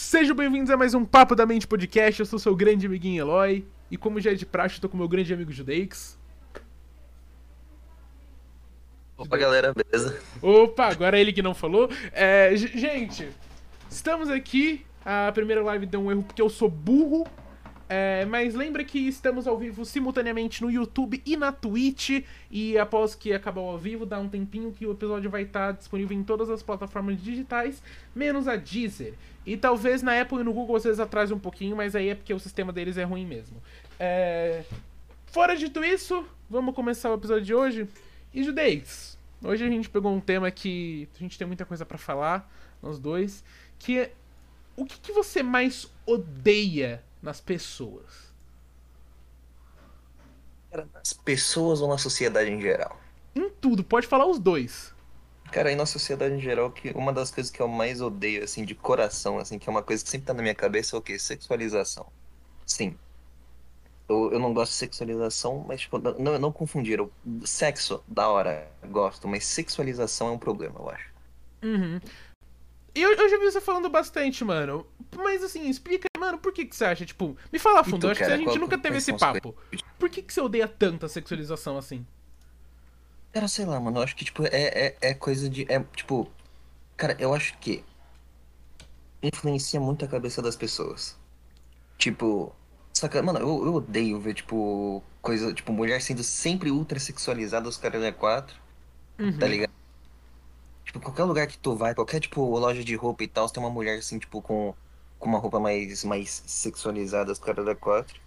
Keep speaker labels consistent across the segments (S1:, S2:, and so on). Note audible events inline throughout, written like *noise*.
S1: Sejam bem-vindos a mais um Papo da Mente Podcast. Eu sou seu grande amiguinho Eloy. E como já é de praxe, eu tô com meu grande amigo Judeix.
S2: Opa, galera, beleza?
S1: Opa, agora é ele que não falou. É, gente, estamos aqui. A primeira live deu um erro porque eu sou burro. É, mas lembra que estamos ao vivo simultaneamente no YouTube e na Twitch. E após que acabar o ao vivo, dá um tempinho que o episódio vai estar disponível em todas as plataformas digitais, menos a Deezer. E talvez na Apple e no Google vocês atrasem um pouquinho, mas aí é porque o sistema deles é ruim mesmo. É... Fora dito isso, vamos começar o episódio de hoje. E Judeix, hoje a gente pegou um tema que a gente tem muita coisa para falar, nós dois, que é o que, que você mais odeia nas pessoas?
S2: nas pessoas ou na sociedade em geral?
S1: Em tudo, pode falar os dois.
S2: Cara, aí na sociedade em geral, que uma das coisas que eu mais odeio, assim, de coração, assim, que é uma coisa que sempre tá na minha cabeça, é o quê? Sexualização. Sim. Eu, eu não gosto de sexualização, mas, tipo, não, não confundir. Eu, sexo, da hora, gosto, mas sexualização é um problema, eu acho.
S1: Uhum. Eu, eu já vi você falando bastante, mano. Mas assim, explica, mano, por que, que você acha? Tipo, me fala fundo, eu acho cara, que a gente nunca teve esse papo. Por que, que você odeia tanto a sexualização assim?
S2: Cara, sei lá, mano, eu acho que, tipo, é, é, é coisa de. É, tipo. Cara, eu acho que. Influencia muito a cabeça das pessoas. Tipo. Saca, mano, eu, eu odeio ver, tipo, coisa, tipo, mulher sendo sempre ultra sexualizada, os caras é quatro. Tá uhum. Tá ligado? Tipo, qualquer lugar que tu vai, qualquer, tipo, loja de roupa e tal, tem uma mulher, assim, tipo, com, com uma roupa mais, mais sexualizada, os caras da quatro.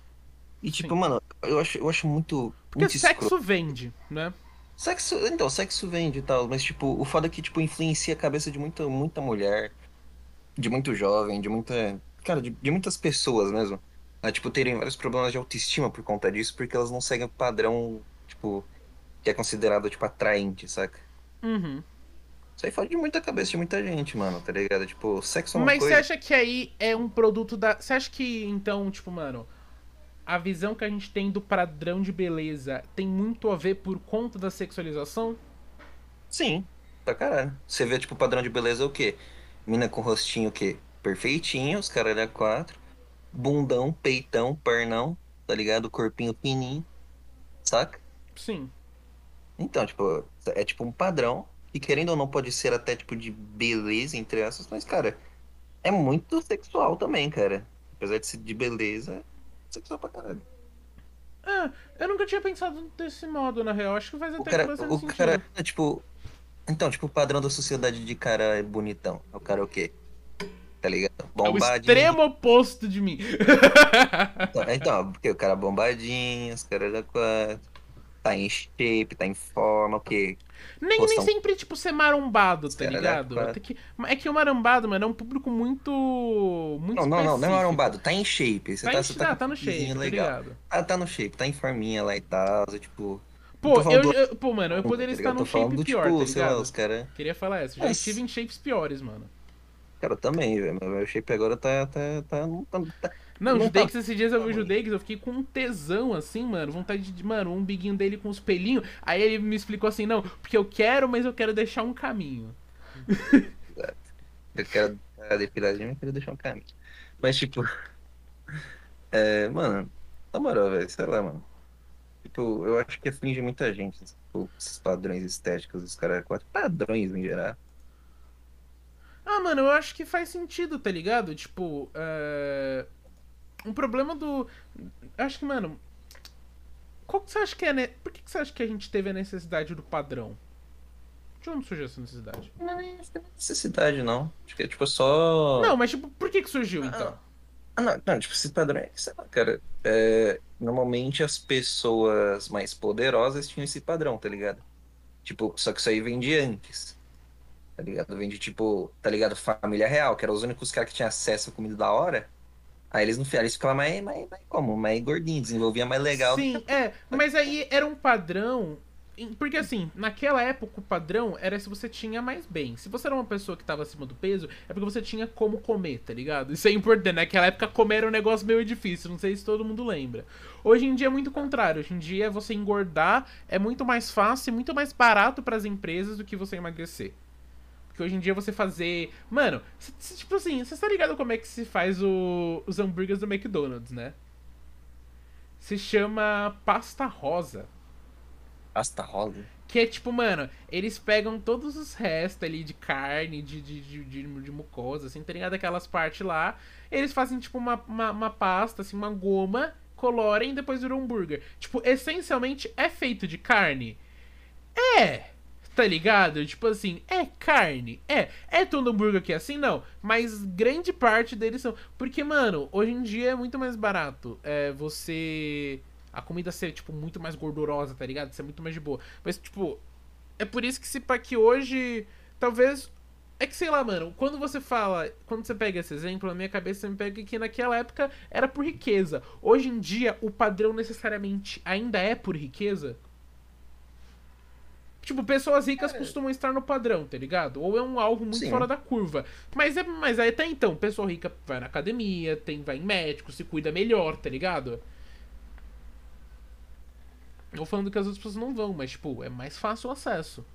S2: E, tipo, Sim. mano, eu acho, eu acho muito.
S1: Porque
S2: muito
S1: sexo escroto. vende, né?
S2: Sexo, então, sexo vende e tal, mas tipo, o foda é que tipo influencia a cabeça de muita muita mulher, de muito jovem, de muita, cara, de, de muitas pessoas mesmo. A, tipo, terem vários problemas de autoestima por conta disso, porque elas não seguem o padrão, tipo, que é considerado tipo atraente, saca?
S1: Uhum.
S2: Isso aí fala de muita cabeça de muita gente, mano, tá ligado? Tipo, sexo é uma
S1: Mas
S2: coisa...
S1: você acha que aí é um produto da. Você acha que, então, tipo, mano, a visão que a gente tem do padrão de beleza tem muito a ver por conta da sexualização?
S2: Sim, pra caralho. Você vê, tipo, o padrão de beleza é o quê? Mina com rostinho o quê? Perfeitinho, os caras é quatro. Bundão, peitão, pernão, tá ligado? Corpinho fininho, saca?
S1: Sim.
S2: Então, tipo, é tipo um padrão. E querendo ou não, pode ser até tipo de beleza, entre essas, mas, cara, é muito sexual também, cara. Apesar de ser de beleza, sexual pra caralho.
S1: Ah, eu nunca tinha pensado desse modo, na real. Acho que faz até
S2: o cara, o
S1: sentido.
S2: cara, é, tipo. Então, tipo, o padrão da sociedade de cara é bonitão. É o cara o quê? Tá ligado?
S1: Bombadinho. É o extremo oposto de mim.
S2: então, então, porque o cara é bombadinho, os caras da quatro tá em shape, tá em forma, o quê?
S1: Nem, nem sempre, tipo, ser marombado, tá ligado? Que... É que o marombado, mano, é um público muito. muito
S2: não, não, não, não é marombado, tá em shape. Você
S1: tá,
S2: tá,
S1: em...
S2: você
S1: tá, ah, tá no shape, legal. tá ligado?
S2: Ah, tá no shape, tá em forminha lá e tal, tipo.
S1: Pô, eu, do... eu, pô, mano, eu poderia tá estar num shape do, pior,
S2: tipo,
S1: tá ligado? Lá,
S2: os cara...
S1: Queria falar essa, já Mas... estive em shapes piores, mano.
S2: Cara, eu também, velho. Meu shape agora tá. tá, tá, tá, tá
S1: não, o Judeix, tá... esses dias eu vi o Judeix, eu fiquei com um tesão, assim, mano. Vontade de, mano, um biguinho dele com os pelinhos. Aí ele me explicou assim, não, porque eu quero, mas eu quero deixar um caminho.
S2: Exato. *laughs* Eu quero a depiladinha, mas eu quero deixar um caminho. Mas, tipo. *laughs* É, mano, na moral, velho, sei lá, mano. Tipo, eu acho que aflige muita gente, tipo, esses padrões estéticos, os caras quatro padrões em geral.
S1: Ah, mano, eu acho que faz sentido, tá ligado? Tipo, é um problema do. Acho que, mano. Qual que você acha que é. Por que, que você acha que a gente teve a necessidade do padrão? De onde surgiu essa necessidade?
S2: Não é necessidade, não. Acho que é tipo só.
S1: Não, mas tipo, por que, que surgiu então?
S2: Ah, não, não, tipo, esse padrão é, sei lá, cara. É, normalmente as pessoas mais poderosas tinham esse padrão, tá ligado? Tipo, só que isso aí vem de antes. Tá ligado? Vem de tipo, tá ligado? Família real, que eram os únicos caras que tinham acesso à comida da hora. Aí eles não eles ficavam mais, mais, mais como? Mais gordinho, desenvolvia mais legal.
S1: Sim, é. Mas aí era um padrão. Porque assim, naquela época o padrão era se você tinha mais bem. Se você era uma pessoa que tava acima do peso, é porque você tinha como comer, tá ligado? Isso é importante. Naquela época comer era um negócio meio difícil, não sei se todo mundo lembra. Hoje em dia é muito contrário. Hoje em dia você engordar é muito mais fácil e muito mais barato para as empresas do que você emagrecer. Porque hoje em dia você fazer. Mano, cê, cê, tipo assim, você tá ligado como é que se faz o, os hambúrgueres do McDonald's, né? Se chama pasta rosa.
S2: Pasta rosa?
S1: Que é tipo, mano, eles pegam todos os restos ali de carne, de, de, de, de, de mucosa, assim, tá ligado? Aquelas partes lá. Eles fazem, tipo, uma, uma, uma pasta, assim, uma goma, colorem e depois viram um hambúrguer. Tipo, essencialmente é feito de carne. É! Tá ligado? Tipo assim, é carne. É. É todo hambúrguer que é assim? Não. Mas grande parte deles são. Porque, mano, hoje em dia é muito mais barato. É você a comida ser, tipo, muito mais gordurosa, tá ligado? Ser muito mais de boa. Mas, tipo, é por isso que se pá que hoje, talvez. É que sei lá, mano, quando você fala. Quando você pega esse exemplo, na minha cabeça me pega que naquela época era por riqueza. Hoje em dia, o padrão necessariamente ainda é por riqueza. Tipo, pessoas ricas é. costumam estar no padrão, tá ligado? Ou é um alvo muito Sim. fora da curva. Mas é, mas até então, pessoa rica vai na academia, tem, vai em médico, se cuida melhor, tá ligado? Não falando que as outras pessoas não vão, mas, tipo, é mais fácil o acesso.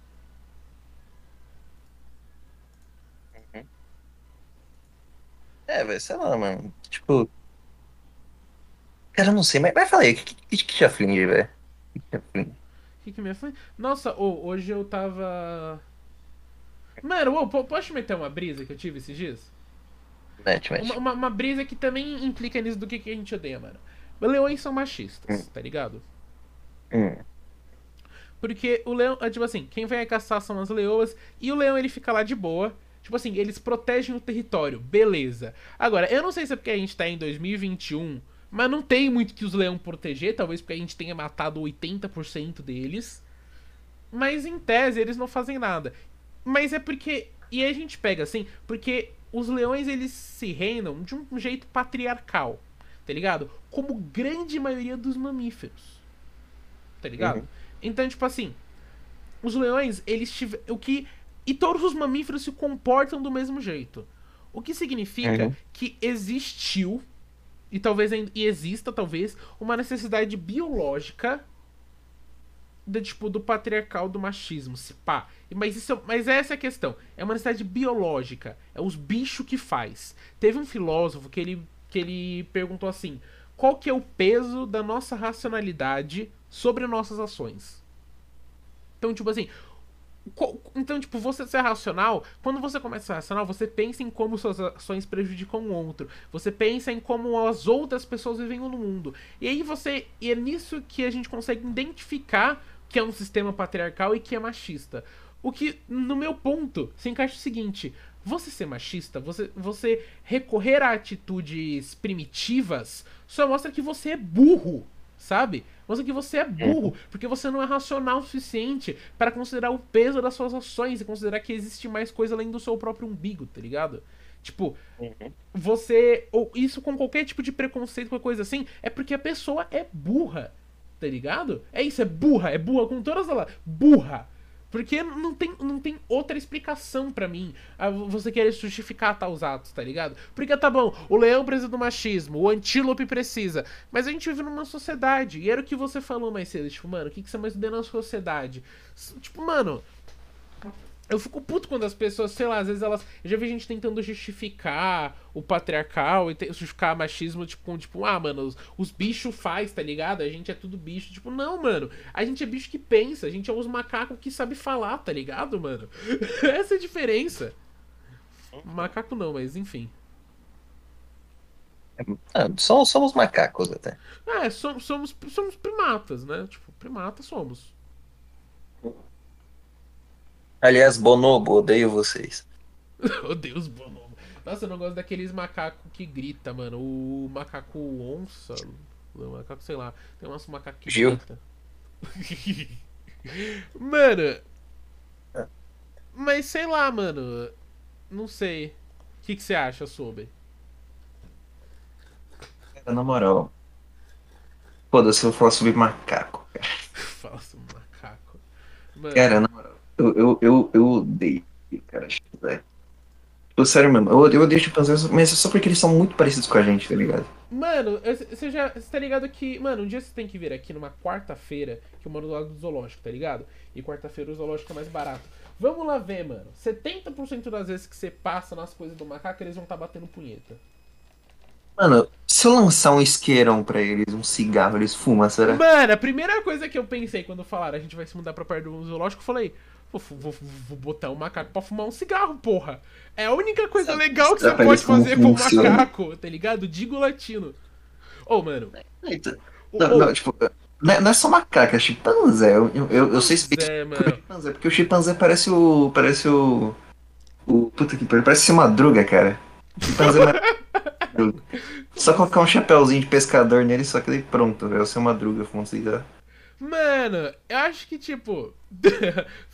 S2: Uhum. É, velho, sei lá, mano. Tipo. Cara, eu não sei, mas vai falar aí, o que, que, que te aflige, velho? O que te aflige?
S1: Que, que me aflige? Nossa, oh, hoje eu tava. Mano, oh, posso meter uma brisa que eu tive esses dias?
S2: Mete, mete.
S1: Uma, uma, uma brisa que também implica nisso do que, que a gente odeia, mano. Leões são machistas, hum. tá ligado?
S2: Hum.
S1: Porque o leão, é, tipo assim, quem vai caçar são as leoas e o leão ele fica lá de boa. Tipo assim, eles protegem o território, beleza. Agora, eu não sei se é porque a gente tá em 2021, mas não tem muito que os leões proteger, talvez porque a gente tenha matado 80% deles. Mas em tese eles não fazem nada. Mas é porque. E aí a gente pega assim, porque os leões eles se reinam de um jeito patriarcal, tá ligado? Como grande maioria dos mamíferos tá ligado? Uhum. Então, tipo assim, os leões, eles tiveram. O que. E todos os mamíferos se comportam do mesmo jeito. O que significa uhum. que existiu, e talvez e exista, talvez, uma necessidade biológica de, tipo, do patriarcal do machismo, se pá. Mas, isso, mas essa é a questão. É uma necessidade biológica. É os bichos que faz. Teve um filósofo que ele, que ele perguntou assim: qual que é o peso da nossa racionalidade sobre nossas ações. Então, tipo assim. Então, tipo, você ser racional, quando você começa a ser racional, você pensa em como suas ações prejudicam o outro. Você pensa em como as outras pessoas vivem no mundo. E aí você. E é nisso que a gente consegue identificar que é um sistema patriarcal e que é machista. O que, no meu ponto, se encaixa o seguinte: você ser machista, você, você recorrer a atitudes primitivas, só mostra que você é burro, sabe? Mostra que você é burro, porque você não é racional o suficiente para considerar o peso das suas ações e considerar que existe mais coisa além do seu próprio umbigo, tá ligado? Tipo, uhum. você. Ou isso com qualquer tipo de preconceito, qualquer coisa assim, é porque a pessoa é burra, tá ligado? É isso, é burra, é burra com todas elas. Burra! Porque não tem, não tem outra explicação para mim você querer justificar tais atos, tá ligado? Porque tá bom, o leão precisa do machismo, o antílope precisa, mas a gente vive numa sociedade, e era o que você falou mais cedo, tipo, mano, o que, que você mais vê na sociedade? Tipo, mano, eu fico puto quando as pessoas, sei lá, às vezes elas. Eu já vi gente tentando justificar o patriarcal e justificar o machismo, tipo, com, tipo, ah, mano, os, os bichos faz, tá ligado? A gente é tudo bicho. Tipo, não, mano. A gente é bicho que pensa, a gente é os macacos que sabe falar, tá ligado, mano? *laughs* Essa é a diferença. Macaco não, mas enfim.
S2: Ah, somos, somos macacos até.
S1: É, somos, somos, somos primatas, né? Tipo, primata somos.
S2: Aliás, Bonobo, odeio vocês. *laughs*
S1: odeio os Bonobo. Nossa, eu não gosto daqueles macacos que grita, mano. O macaco onça. O macaco, sei lá. Tem umas macacos que
S2: Gil.
S1: grita. *laughs* mano. Mas sei lá, mano. Não sei. O que, que você acha sobre?
S2: Na moral. Foda-se, eu falo sobre macaco, cara. *laughs*
S1: Fala sobre macaco.
S2: Mano. Cara, na moral. Eu, eu, eu, eu odeio, cara, velho. Tipo, sério mesmo, eu, eu odeio tipo, mas é só porque eles são muito parecidos com a gente, tá ligado?
S1: Mano, você já você tá ligado que. Mano, um dia você tem que vir aqui numa quarta-feira, que eu moro do lado do zoológico, tá ligado? E quarta-feira o zoológico é mais barato. Vamos lá ver, mano. 70% das vezes que você passa nas coisas do macaco, eles vão estar tá batendo punheta.
S2: Mano, se eu lançar um isqueirão pra eles, um cigarro, eles fumam, será?
S1: Mano, a primeira coisa que eu pensei quando falaram a gente vai se mudar pra perto do zoológico, eu falei, vou, vou, vou botar um macaco pra fumar um cigarro, porra. É a única coisa legal que você pode fazer com um macaco, tá ligado? Digo latino. Ô, oh, mano.
S2: Eita. Não, oh, não, tipo, não é, não é só macaco, é chimpanzé. Eu, eu, eu sei explicar
S1: é, mano.
S2: chimpanzé, porque o chimpanzé parece o. Parece o. O. Puta que pariu, parece ser madruga, cara. Chimpanzé é Só colocar um chapéuzinho de pescador nele, só que ele pronto, velho. Ser madruga, fumando cigarro.
S1: Mano, eu acho que tipo. *laughs*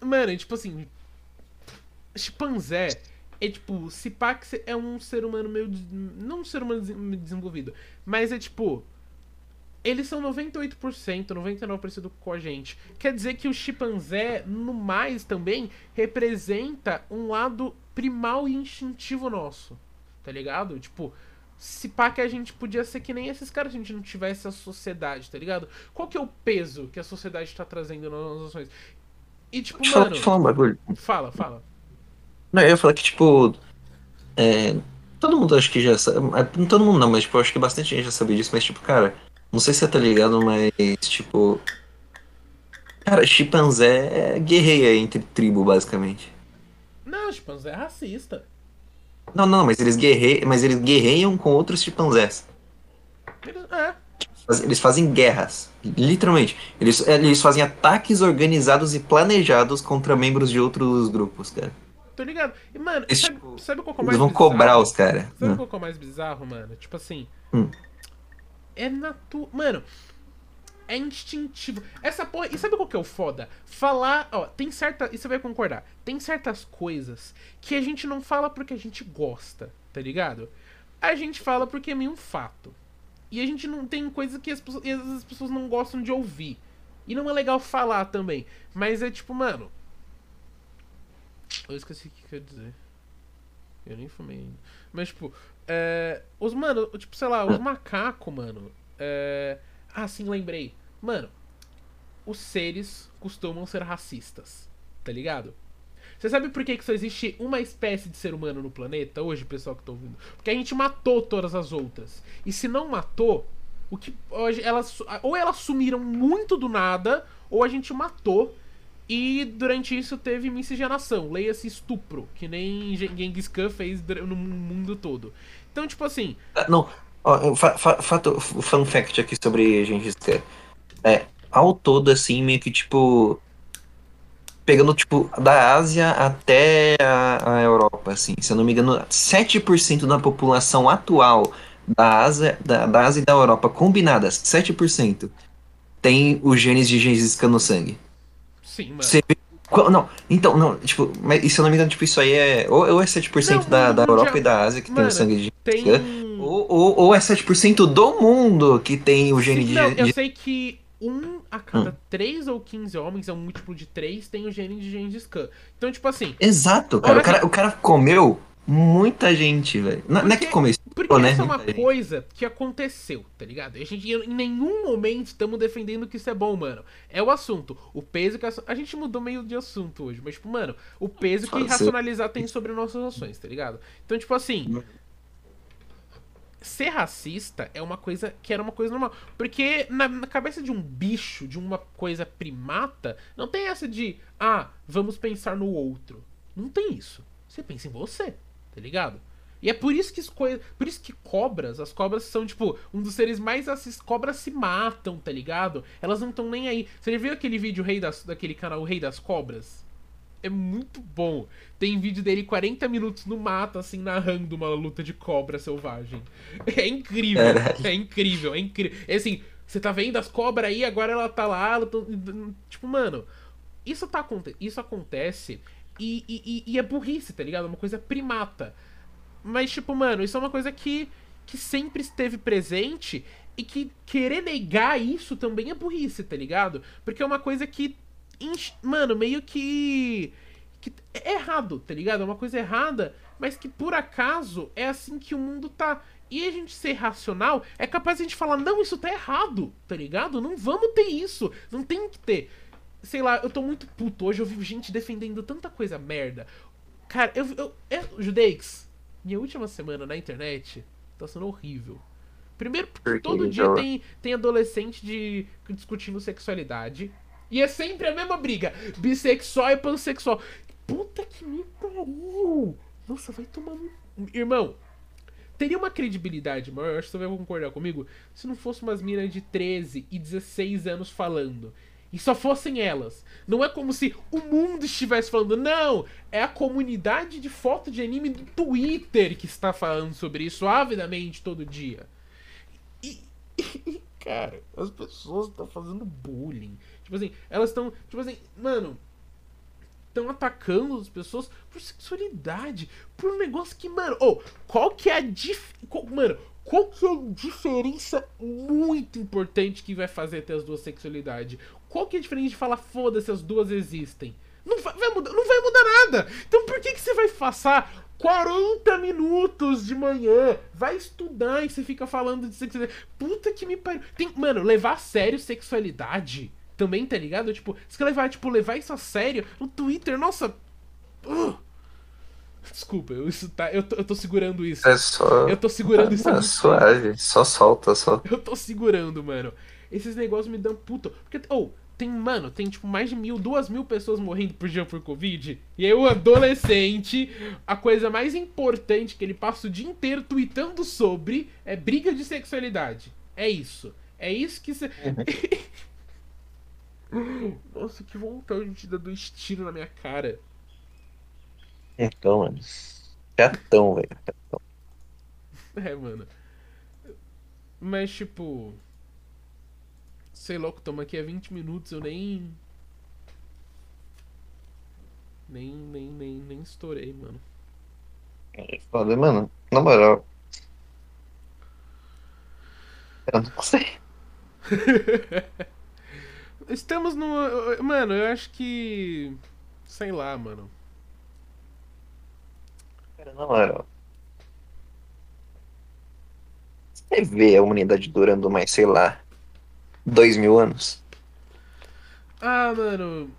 S1: Mano, tipo assim. Chimpanzé é tipo. Que é um ser humano meio. Não um ser humano desenvolvido, mas é tipo. Eles são 98%, 99% com a gente. Quer dizer que o chimpanzé, no mais também, representa um lado primal e instintivo nosso tá ligado? Tipo, se pá que a gente podia ser que nem esses caras se a gente não tivesse a sociedade, tá ligado? Qual que é o peso que a sociedade tá trazendo nas nossas ações? E tipo,
S2: deixa
S1: mano...
S2: Falar um bagulho.
S1: Fala, fala.
S2: Não, eu ia falar que, tipo... É, todo mundo acho que já sabe... É, todo mundo não, mas tipo, acho que bastante gente já sabia disso, mas tipo, cara... Não sei se você tá ligado, mas, tipo... Cara, chimpanzé é guerreia entre tribo, basicamente.
S1: Não, chimpanzé é racista.
S2: Não, não, mas eles guerreiam, mas eles guerreiam com outros chimpanzés.
S1: É.
S2: Eles fazem guerras, literalmente. Eles, eles fazem ataques organizados e planejados contra membros de outros grupos, cara.
S1: Tô ligado. E, mano, eles, sabe, tipo, sabe qual é o mais
S2: Eles vão
S1: bizarro?
S2: cobrar os caras.
S1: Sabe hum. qual é o mais bizarro, mano? Tipo assim.
S2: Hum.
S1: É natu... Mano, é instintivo. Essa porra. E sabe qual que é o foda? Falar. Ó, tem certa. E você vai concordar. Tem certas coisas que a gente não fala porque a gente gosta, tá ligado? A gente fala porque é meio um fato. E a gente não tem coisa que as, as pessoas não gostam de ouvir. E não é legal falar também. Mas é tipo, mano. Eu esqueci o que eu ia dizer. Eu nem fumei ainda. Mas, tipo, é, os, mano, tipo, sei lá, os macacos, mano. É, ah, sim, lembrei. Mano, os seres costumam ser racistas, tá ligado? Você sabe por que, que só existe uma espécie de ser humano no planeta hoje, pessoal que tá ouvindo? Porque a gente matou todas as outras. E se não matou, o que elas ou elas sumiram muito do nada, ou a gente matou. E durante isso teve miscigenação, leia-se estupro, que nem Genghis Khan fez no mundo todo. Então, tipo assim.
S2: Ah, não, fato, fun fact aqui sobre Gengis Khan. É, ao todo, assim, meio que tipo. Pegando, tipo, da Ásia até a, a Europa, assim. Se eu não me engano, 7% da população atual da Ásia, da, da Ásia e da Europa combinadas, 7%, tem os genes de Gengis Khan no sangue.
S1: Sim, mano.
S2: Você vê não, então, não, tipo, mas se eu não me engano, tipo, isso aí é. Ou, ou é 7% não, da, da Europa já... e da Ásia que Mano, tem o sangue de.
S1: Tem...
S2: Ou, ou, ou é 7% do mundo que tem o gene
S1: Sim,
S2: de.
S1: Não, eu sei que um a cada hum. 3 ou 15 homens, é um múltiplo de 3, tem o gene de Gengis Khan. Então, tipo assim.
S2: Exato, cara. O cara, o cara comeu muita gente, velho. Não, não, é que começou,
S1: porque
S2: né?
S1: essa é uma coisa que aconteceu, tá ligado? A gente em nenhum momento estamos defendendo que isso é bom, mano. É o assunto. O peso que a, a gente mudou meio de assunto hoje, mas tipo, mano, o peso que racionalizar tem sobre nossas ações, tá ligado? Então, tipo assim, ser racista é uma coisa que era uma coisa normal. Porque na, na, cabeça de um bicho, de uma coisa primata, não tem essa de, ah, vamos pensar no outro. Não tem isso. Você pensa em você tá ligado? E é por isso que por isso que cobras, as cobras são tipo um dos seres mais assist... cobras se matam, tá ligado? Elas não estão nem aí. Você já viu aquele vídeo rei das... daquele canal o Rei das Cobras? É muito bom. Tem vídeo dele 40 minutos no mato assim narrando uma luta de cobra selvagem. *laughs* É incrível. É incrível, é incrível. É assim, você tá vendo as cobras aí, agora ela tá lá, tá... tipo, mano, isso tá isso acontece e, e, e, é burrice, tá ligado? É uma coisa primata. Mas, tipo, mano, isso é uma coisa que, que sempre esteve presente e que querer negar isso também é burrice, tá ligado? Porque é uma coisa que, mano, meio que. que é errado, tá ligado? É uma coisa errada, mas que por acaso é assim que o mundo tá. E a gente ser racional é capaz de a gente falar, não, isso tá errado, tá ligado? Não vamos ter isso, não tem que ter. sei lá, eu tô muito puto. Hoje eu vi gente defendendo tanta coisa merda. Cara, eu. eu, eu Judeix, minha última semana na internet tá sendo horrível. Primeiro, porque todo dia tem, tem adolescente de, discutindo sexualidade. E é sempre a mesma briga. Bissexual e pansexual. Puta que me pariu! Nossa, vai tomar. Irmão, teria uma credibilidade maior, eu acho que você vai concordar comigo, se não fosse umas minas de 13 e 16 anos falando. E só fossem elas. Não é como se o mundo estivesse falando, não! É a comunidade de foto de anime do Twitter que está falando sobre isso avidamente todo dia. E, *laughs* e cara, as pessoas estão fazendo bullying. Tipo assim, elas estão. Tipo assim, mano, estão atacando as pessoas por sexualidade, por um negócio que, mano, oh, qual que é a dif... Qual, mano, qual que é a diferença muito importante que vai fazer ter as duas sexualidades? Qual que é a diferença de falar foda-se as duas existem? Não vai, vai, mudar, não vai mudar nada. Então por que que você vai passar 40 minutos de manhã, vai estudar e você fica falando de sexualidade? Puta que me pariu. Tem, mano, levar a sério sexualidade também, tá ligado? Tipo, se levar, tipo, levar isso a sério no Twitter, nossa. Uh. Desculpa, eu, isso tá, eu, tô, eu tô segurando isso.
S2: É só.
S1: Eu tô segurando isso.
S2: É suave, só solta, só.
S1: Eu tô segurando, mano. Esses negócios me dão puto. Porque, ou, oh, tem, mano, tem tipo mais de mil, duas mil pessoas morrendo por dia por Covid. E aí o adolescente, a coisa mais importante que ele passa o dia inteiro tweetando sobre é briga de sexualidade. É isso. É isso que você. *laughs* Nossa, que vontade de dar dois tiros na minha cara.
S2: Então, mano. Chatão, velho. Chatão.
S1: É, mano. Mas, tipo. Sei lá, que toma aqui há 20 minutos, eu nem. Nem, nem, nem, nem estourei, mano.
S2: É foda, mano. Na moral. Eu não sei. *laughs*
S1: Estamos no. Mano, eu acho que. Sei lá, mano.
S2: Cara, na moral. Você vê a humanidade durando mais, sei lá, dois mil anos?
S1: Ah, mano.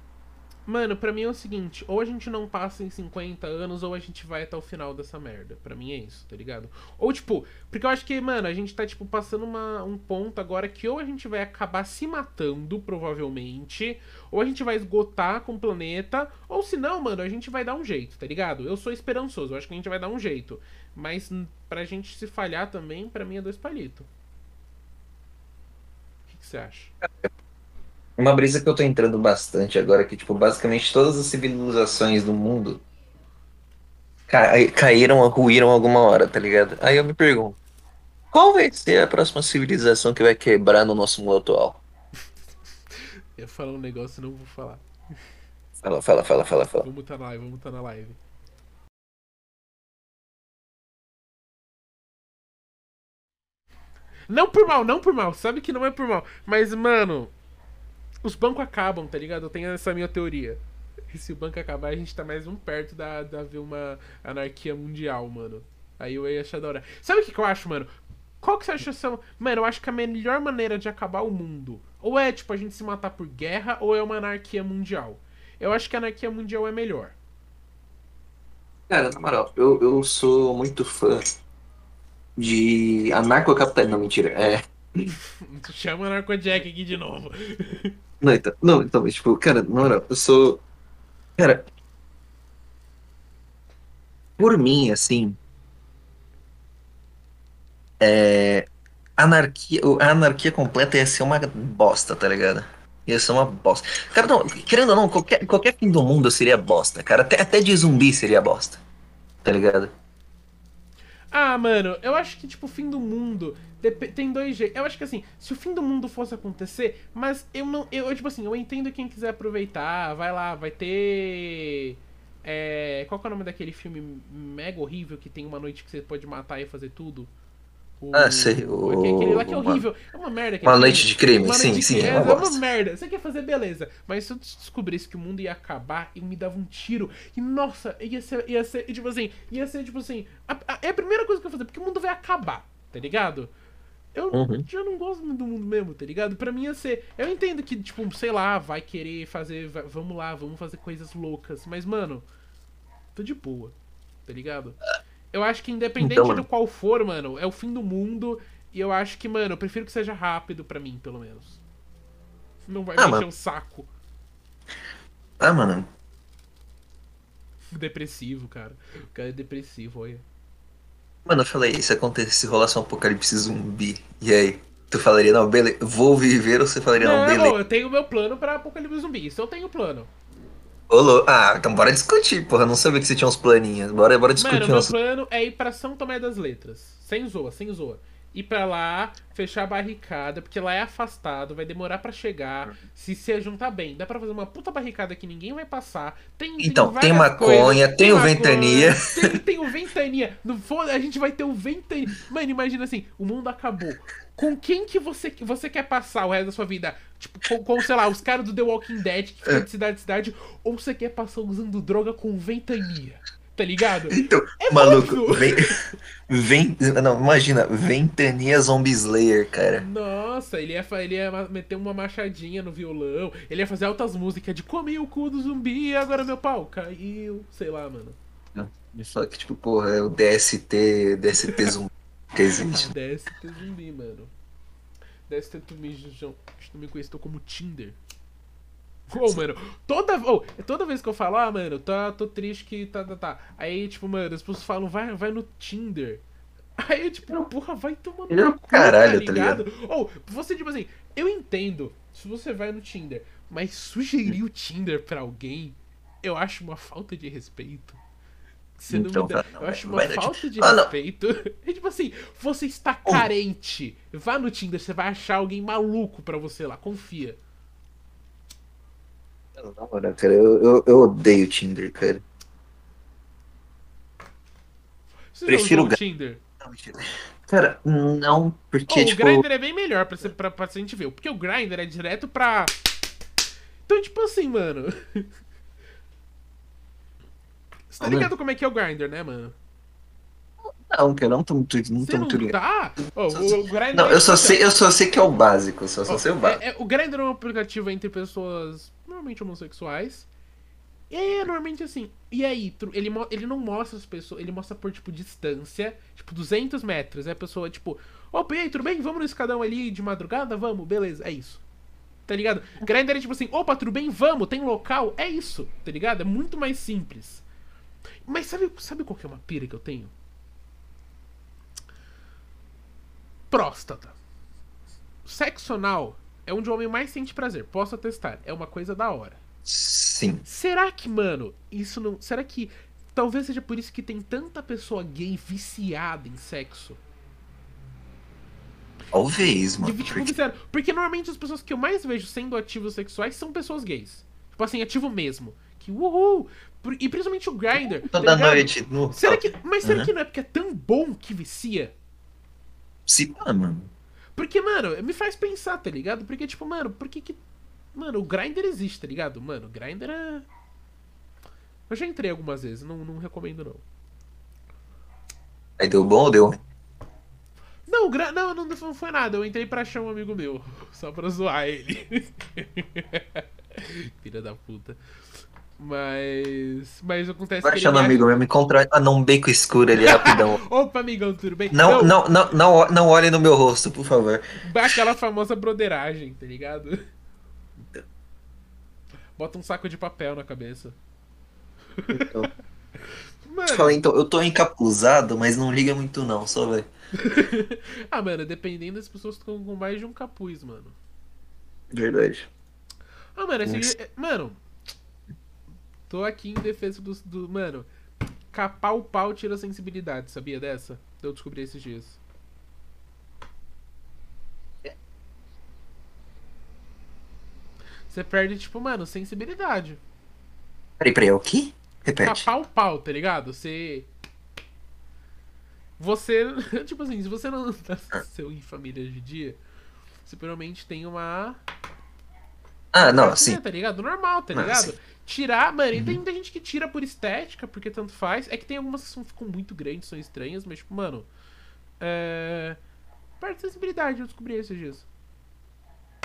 S1: Mano, pra mim é o seguinte, ou a gente não passa em 50 anos, ou a gente vai até o final dessa merda. Pra mim é isso, tá ligado? Ou tipo, porque eu acho que, mano, a gente tá, tipo, passando uma, um ponto agora que ou a gente vai acabar se matando, provavelmente, ou a gente vai esgotar com o planeta, ou se não, mano, a gente vai dar um jeito, tá ligado? Eu sou esperançoso, eu acho que a gente vai dar um jeito. Mas pra gente se falhar também, pra mim é dois palitos. O que você acha?
S2: Uma brisa que eu tô entrando bastante agora, que, tipo, basicamente todas as civilizações do mundo ca caíram, ruíram alguma hora, tá ligado? Aí eu me pergunto, qual vai ser a próxima civilização que vai quebrar no nosso mundo atual?
S1: Eu ia falar um negócio e não vou falar.
S2: Fala, fala, fala, fala, fala.
S1: Vamos estar na live, vamos estar na live. Não por mal, não por mal. Sabe que não é por mal. Mas, mano, os bancos acabam, tá ligado? Eu tenho essa minha teoria. E se o banco acabar, a gente tá mais um perto da, da ver uma anarquia mundial, mano. Aí eu ia achar da hora. Sabe o que, que eu acho, mano? Qual que você acha são. Mano, eu acho que a melhor maneira de acabar o mundo. Ou é, tipo, a gente se matar por guerra, ou é uma anarquia mundial. Eu acho que a anarquia mundial é melhor.
S2: Cara, na moral, eu, eu sou muito fã de anarcocapitalismo. Não, mentira. É. *laughs*
S1: Chama o Anarcojack aqui de novo. *laughs*
S2: Não, então, não, então, tipo, cara, na moral, eu sou. Cara. Por mim, assim. É. Anarquia, a anarquia completa ia ser uma bosta, tá ligado? Ia ser uma bosta. Cara, não, querendo ou não, qualquer, qualquer fim do mundo seria bosta, cara. Até, até de zumbi seria bosta. Tá ligado?
S1: Ah, mano, eu acho que, tipo, o fim do mundo tem dois jeitos. Eu acho que assim, se o fim do mundo fosse acontecer, mas eu não. Eu, tipo assim, eu entendo quem quiser aproveitar, vai lá, vai ter. É, qual é o nome daquele filme mega horrível que tem uma noite que você pode matar e fazer tudo?
S2: O, ah, sei. O,
S1: aquele lá que é horrível. É uma merda.
S2: Uma noite de crime, uma sim, sim.
S1: É, é uma merda. Você quer fazer, beleza. Mas se eu descobrisse que o mundo ia acabar, eu me dava um tiro. E nossa, ia ser. Ia ser tipo assim. Ia ser tipo assim. A, a, é a primeira coisa que eu ia fazer, porque o mundo vai acabar, tá ligado? Eu
S2: Uhum.
S1: já não gosto muito do mundo mesmo, tá ligado? Pra mim ia ser. Eu entendo que, tipo, sei lá, vai querer fazer. vai- vamos lá, vamos fazer coisas loucas. Mas, mano, tô de boa, tá ligado? Eu acho que independente
S2: Então,
S1: do
S2: mano.
S1: qual for, mano, é o fim do mundo. E eu acho que, mano, eu prefiro que seja rápido pra mim, pelo menos. Não vai
S2: Ah,
S1: me encher
S2: mano.
S1: o saco.
S2: Ah, mano.
S1: Depressivo, cara. O cara é depressivo, olha.
S2: Mano, eu falei, se acontecesse, se rolasse um apocalipse zumbi, e aí? Tu falaria, não, beleza, vou viver, ou você falaria, não,
S1: Não,
S2: beleza?
S1: eu tenho meu plano pra Apocalipse Zumbi. Isso eu tenho plano.
S2: Ô, Ah, então bora discutir, porra. Não sabia que você tinha uns planinhos. Bora, bora discutir
S1: Mano, meu
S2: uns.
S1: plano é ir pra São Tomé das Letras. Sem zoa, sem zoa. Ir pra lá, fechar a barricada, porque lá é afastado, vai demorar pra chegar. Se se juntar bem, dá pra fazer uma puta barricada que ninguém vai passar. Tem,
S2: Então, tem
S1: várias
S2: maconha,
S1: coisas.
S2: tem o
S1: maconha,
S2: ventania.
S1: Tem, tem o ventania. No, fundo, a gente vai ter o ventania. Mano, imagina assim, o mundo acabou. Com quem que você, você quer passar o resto da sua vida? Tipo, com, com, sei lá, os caras do The Walking Dead que ficam de cidade em cidade, ou você quer passar usando droga com ventania? Tá ligado?
S2: Então,
S1: É
S2: maluco, vem, *laughs* vem. Não, imagina, Ventania Zombie Slayer, cara.
S1: Nossa, ele ia, ele ia meter uma machadinha no violão, ele ia fazer altas músicas de comi o cu do zumbi e agora meu pau caiu. Sei lá, mano.
S2: Me fala que, tipo, porra, é o DST, DST *laughs* zumbi que existe.
S1: Ter zumbi, mano. Ter tu me, tu me conheceu como Tinder. Ô, mano, toda, ô, toda vez que eu falo, ah, mano, tá, tô triste que tá, tá, tá. Aí, tipo, mano, as pessoas falam, vai, vai no Tinder. Aí, eu, tipo, porra, vai tomando no
S2: um caralho, tá
S1: Ou, você, tipo assim, eu entendo se você vai no Tinder, mas sugerir o Tinder pra alguém, eu acho uma falta de respeito. Você não
S2: Então,
S1: me dá-
S2: tá, não,
S1: eu acho uma falta de
S2: Ah, não.
S1: respeito. *laughs* É tipo assim, você está carente. Vá no Tinder, você vai achar alguém maluco pra você lá, confia.
S2: Na moral, cara, eu, eu, eu odeio Tinder, cara.
S1: Você
S2: Prefiro
S1: o Tinder?
S2: Não. Cara, não, porque,
S1: Oh,
S2: tipo.
S1: O Grindr é bem melhor pra, ser, pra, pra gente ver. Porque o Grindr é direto pra. Então, tipo assim, mano. Você tá
S2: Ah,
S1: ligado como é que é o Grindr, né, mano?
S2: Não, cara, eu não tô muito, não
S1: Você
S2: tô
S1: não
S2: muito ligado.
S1: tá? Oh, o, o Grindr
S2: Não,
S1: é
S2: eu só sei, eu só sei que é o básico, só, só
S1: Ó,
S2: sei o básico.
S1: é- é- o Grindr é um aplicativo entre pessoas normalmente homossexuais. E é normalmente assim. E aí, ele, ele não mostra as pessoas, ele mostra por, tipo, distância, tipo, 200 metros. Aí a pessoa, tipo, opa, e aí, tudo bem? Vamos no escadão ali de madrugada? Vamos, beleza, é isso. Tá ligado? Grindr é tipo assim, opa, tudo bem? Vamos, tem local? É isso, tá ligado? É muito mais simples. Mas sabe, sabe qual que é uma pira que eu tenho? Próstata. Sexo anal é onde o homem mais sente prazer. Posso atestar. É uma coisa da hora.
S2: Sim.
S1: Será que, mano, isso não. Será que. Talvez seja por isso que tem tanta pessoa gay viciada em sexo?
S2: Talvez, mano.
S1: De, tipo,
S2: porque-.
S1: Porque normalmente as pessoas que eu mais vejo sendo ativos sexuais são pessoas gays. Tipo assim, ativo mesmo. Que uhul! E principalmente o Grindr. tá
S2: Toda
S1: ligado?
S2: noite. No...
S1: Será que, mas será
S2: Uhum.
S1: que não é porque é tão bom que vicia?
S2: Se pá, mano.
S1: Porque, mano, me faz pensar, tá ligado? Porque, tipo, mano, por que que. Mano, o Grindr existe, tá ligado? Mano, o Grindr é. Eu já entrei algumas vezes, não, não recomendo não.
S2: Aí deu bom ou deu ruim?
S1: Não, gra... não, não, não foi nada. Eu entrei pra achar um amigo meu. *laughs* Só pra zoar ele. *laughs* Filha da puta. Mas. Mas acontece
S2: Vai
S1: que.
S2: achando amigo meu, me encontra ah, num beco escuro ali rapidão.
S1: acha- *laughs* Opa, amigão, tudo bem?
S2: Não, não, não, não, não olhe no meu rosto, por favor.
S1: Aquela famosa broderagem, tá ligado? Bota um saco de papel na cabeça.
S2: Então, *laughs*
S1: Mano.
S2: Fala, então, eu tô encapuzado, mas não liga muito não, só vai. *laughs*
S1: ah, mano, dependendo das pessoas estão com mais de um capuz, mano.
S2: Verdade.
S1: Ah, mano, esse. É- Mano. Tô aqui em defesa do, do. Mano. Capar o pau tira a sensibilidade, sabia dessa? Eu descobri esses dias. Você perde, tipo, mano, sensibilidade.
S2: Peraí, peraí, é o quê? Repete.
S1: Capar o pau, tá ligado? Você. Você. *laughs* Tipo assim, se você não *laughs* nasceu em família de dia, você provavelmente tem uma.
S2: Ah, não, sim.
S1: Tá ligado? Normal, tá
S2: Ah,
S1: ligado?
S2: sim. Uhum.
S1: Tirar, mano, e tem muita gente que tira por estética, porque tanto faz. É que tem algumas que são, ficam muito grandes, são estranhas, mas, tipo, mano. É. Parte de sensibilidade, eu descobri esses dias.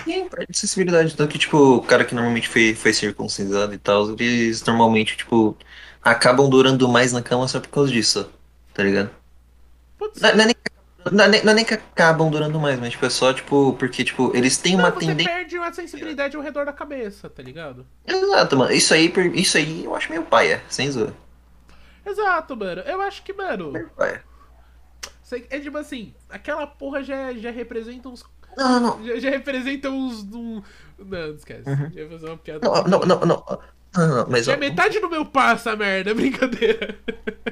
S2: Sim, parte de sensibilidade. Tanto que, tipo, o cara que normalmente foi, foi circuncidado e tal, eles normalmente, tipo, acabam durando mais na cama só por causa disso, tá ligado?
S1: Pode
S2: Não,
S1: ser.
S2: não é nem, não, é nem, não é nem que acabam durando mais, mas, tipo, é só, tipo, porque, tipo, eles têm uma
S1: Não, você
S2: tendência.
S1: perde a sensibilidade ao redor da cabeça, tá ligado?
S2: Exato, mano. Isso aí, isso aí eu acho meio paia, sem zoar.
S1: Exato, mano. Eu acho que, mano,
S2: Meio paia.
S1: é tipo assim, aquela porra já, já representa uns.
S2: Não, não,
S1: Já, já representa uns. Um... Não, não esquece.
S2: Uhum.
S1: Já ia fazer uma piada.
S2: não, não, não, não, não, não, não, mas
S1: Já
S2: ó,
S1: é metade do meu pá essa merda, *laughs* brincadeira.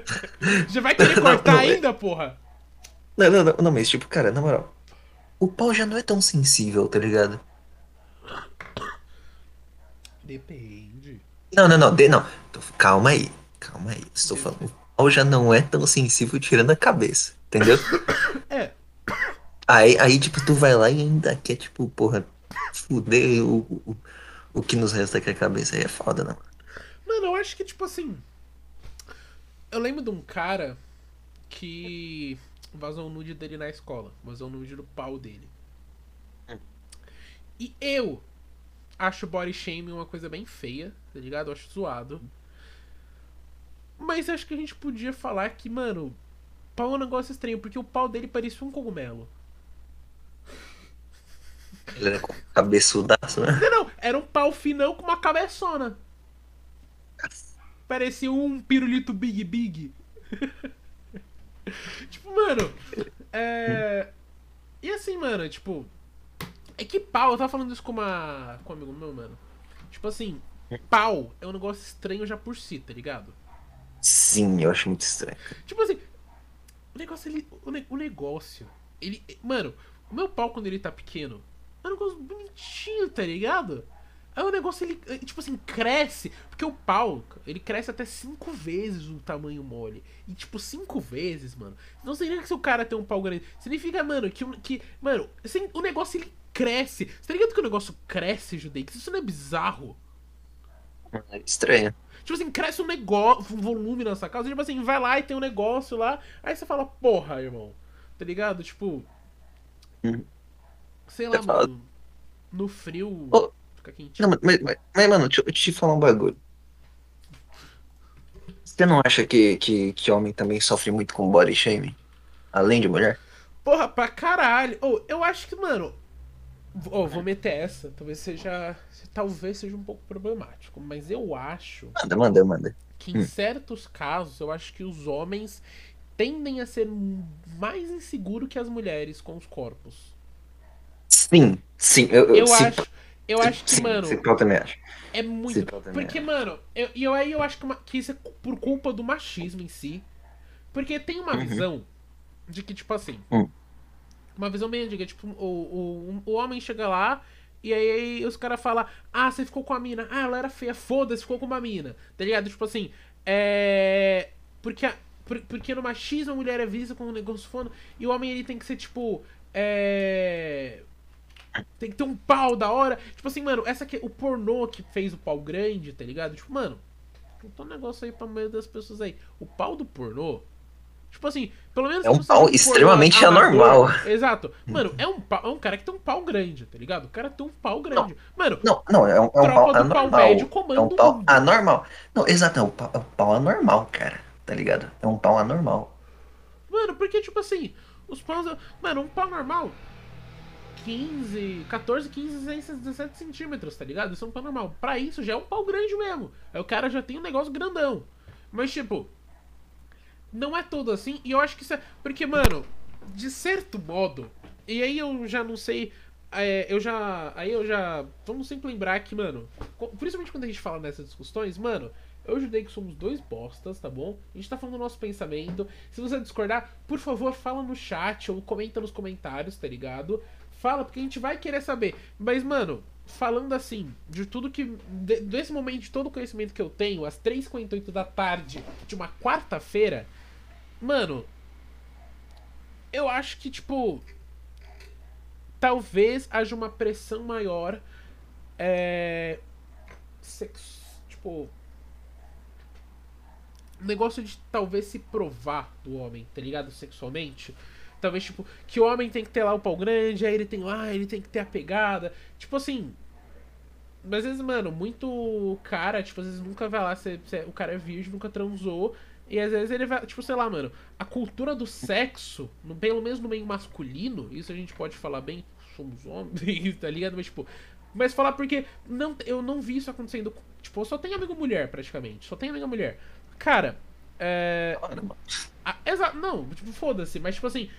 S1: *laughs* já vai querer
S2: Não,
S1: cortar
S2: não, é-
S1: ainda, porra?
S2: Não, não, não, não, mas tipo, cara, na moral, o pau já não é tão sensível, tá ligado?
S1: Depende.
S2: Não, não, não, de, não, Tô- calma aí, calma aí, estou falando, o pau já não é tão sensível tirando a cabeça, entendeu?
S1: É,
S2: Aí, aí, tipo, tu vai lá e ainda quer, tipo, porra, fuder o, o, o que nos resta aqui a cabeça, aí é foda, né?
S1: Mano, eu acho que, tipo assim. Eu lembro de um cara que vazou um nude dele na escola. Vazou um nude do pau dele. E eu acho body shaming uma coisa bem feia, tá ligado? Eu acho zoado. Mas acho que a gente podia falar que, mano, pau é um negócio estranho, porque o pau dele parecia um cogumelo.
S2: Ele era com cabeçudaço, né?
S1: Não, não, era um pau finão com uma cabeçona. Parecia um pirulito Big Big. *laughs* *laughs* tipo, mano. É. E assim, mano, tipo. É que pau, eu tava falando isso com, uma, com um amigo meu, mano. Tipo assim, pau é um negócio estranho já por si, tá ligado?
S2: Sim, eu acho muito estranho.
S1: Tipo assim, o negócio, ele. O, ne- o negócio. Ele. Mano, o meu pau quando ele tá pequeno é um negócio bonitinho, tá ligado? Aí o negócio, ele, eh, tipo assim, cresce. Porque o pau, ele cresce até cinco vezes o tamanho mole. E, tipo, cinco vezes, mano. Não significa que se o cara tem um pau grande. Significa, mano, que. que mano, assim, o negócio, ele cresce. Você tá ligado que o negócio cresce, Judeix? Isso não é bizarro?
S2: É estranho.
S1: Tipo assim, cresce um negócio, um volume na sua casa. Tipo assim, vai lá e tem um negócio lá. Aí você fala, porra, irmão. Tá ligado? Tipo.
S2: Hum.
S1: Sei lá,
S2: Eu falo-
S1: mano. No frio.
S2: Ô,
S1: Fica.
S2: Não, mas, mas, mas, mano, deixa eu te falar um bagulho. Você não acha que, que, que homem também sofre muito com body shaming? Além de mulher?
S1: Porra, pra caralho. Ô, eu acho que, mano. Ô, vou meter essa. Talvez seja. Talvez seja um pouco problemático. Mas eu acho
S2: Manda, manda, manda.
S1: que em certos casos, eu acho que os homens tendem a ser mais inseguros que as mulheres com os corpos.
S2: Sim, sim. Eu, eu,
S1: Eu
S2: sim,
S1: acho. Eu acho que,
S2: sim,
S1: mano,
S2: sim, eu também acho.
S1: é muito.
S2: sim,
S1: Porque,
S2: acho.
S1: mano, eu- e eu, aí eu acho que, uma- que isso é por culpa do machismo em si. Porque tem uma
S2: Uhum.
S1: visão de que, tipo assim.
S2: Hum.
S1: Uma visão bem antiga, tipo, o, o, o homem chega lá e aí os caras falam, ah, você ficou com a mina. Ah, ela era feia, foda-se, ficou com uma mina. Tá ligado? Tipo assim, é. Porque, a- por- porque no machismo a mulher é vista como um negócio fono e o homem ele tem que ser, tipo. É. Tem que ter um pau da hora. Tipo assim, mano, essa aqui, o pornô que fez o pau grande, tá ligado? Tipo, mano, conta um negócio aí pra maioria das pessoas aí. O pau do pornô. Tipo assim, pelo menos
S2: É um pau
S1: pornô
S2: extremamente
S1: amador-
S2: anormal.
S1: Exato. Mano, é um, pau, é um cara que tem um pau grande, tá ligado? O cara tem um pau grande. Mano,
S2: Não, não, é um, é um pau
S1: do pau
S2: anormal.
S1: médio
S2: É um pau
S1: mundo.
S2: anormal. Não, exato, é um pau, é um pau anormal, cara. Tá ligado? É um pau anormal.
S1: Mano, porque, tipo assim, os paus. Mano, um pau normal. 15, 14, 15, 16, 17 centímetros, tá ligado? Isso é um pau normal. Pra isso já é um pau grande mesmo. Aí o cara já tem um negócio grandão. Mas, tipo. Não é todo assim. E eu acho que isso é. Porque, mano, de certo modo. E aí eu já não sei. é, eu já. Aí eu já. Vamos sempre lembrar que, mano. Principalmente quando a gente fala nessas discussões, mano. Eu ajudei que somos dois bostas, tá bom? A gente tá falando do nosso pensamento. Se você discordar, por favor, fala no chat ou comenta nos comentários, tá ligado? Fala, porque a gente vai querer saber. Mas, mano, falando assim, de tudo que. de- desse momento, de todo o conhecimento que eu tenho, às 3h58 da tarde de uma quarta-feira, mano. Eu acho que, tipo. Talvez haja uma pressão maior. É. Sex, tipo. Negócio de talvez se provar do homem, tá ligado? Sexualmente. Talvez, tipo, que o homem tem que ter lá o pau grande, aí ele tem lá, ele tem que ter a pegada. Tipo assim. Mas às vezes, mano, muito cara, tipo, às vezes nunca vai lá, se, se o cara é virgem, nunca transou. E às vezes ele vai, tipo, sei lá, mano, a cultura do sexo, no, pelo menos no meio masculino, isso a gente pode falar bem, somos homens, *laughs* tá ligado? Mas, tipo, mas falar porque não, eu não vi isso acontecendo. Tipo, eu só tenho amigo mulher, praticamente. Só tenho amiga mulher. Cara, é. Ah, não, tipo, foda-se, mas tipo assim,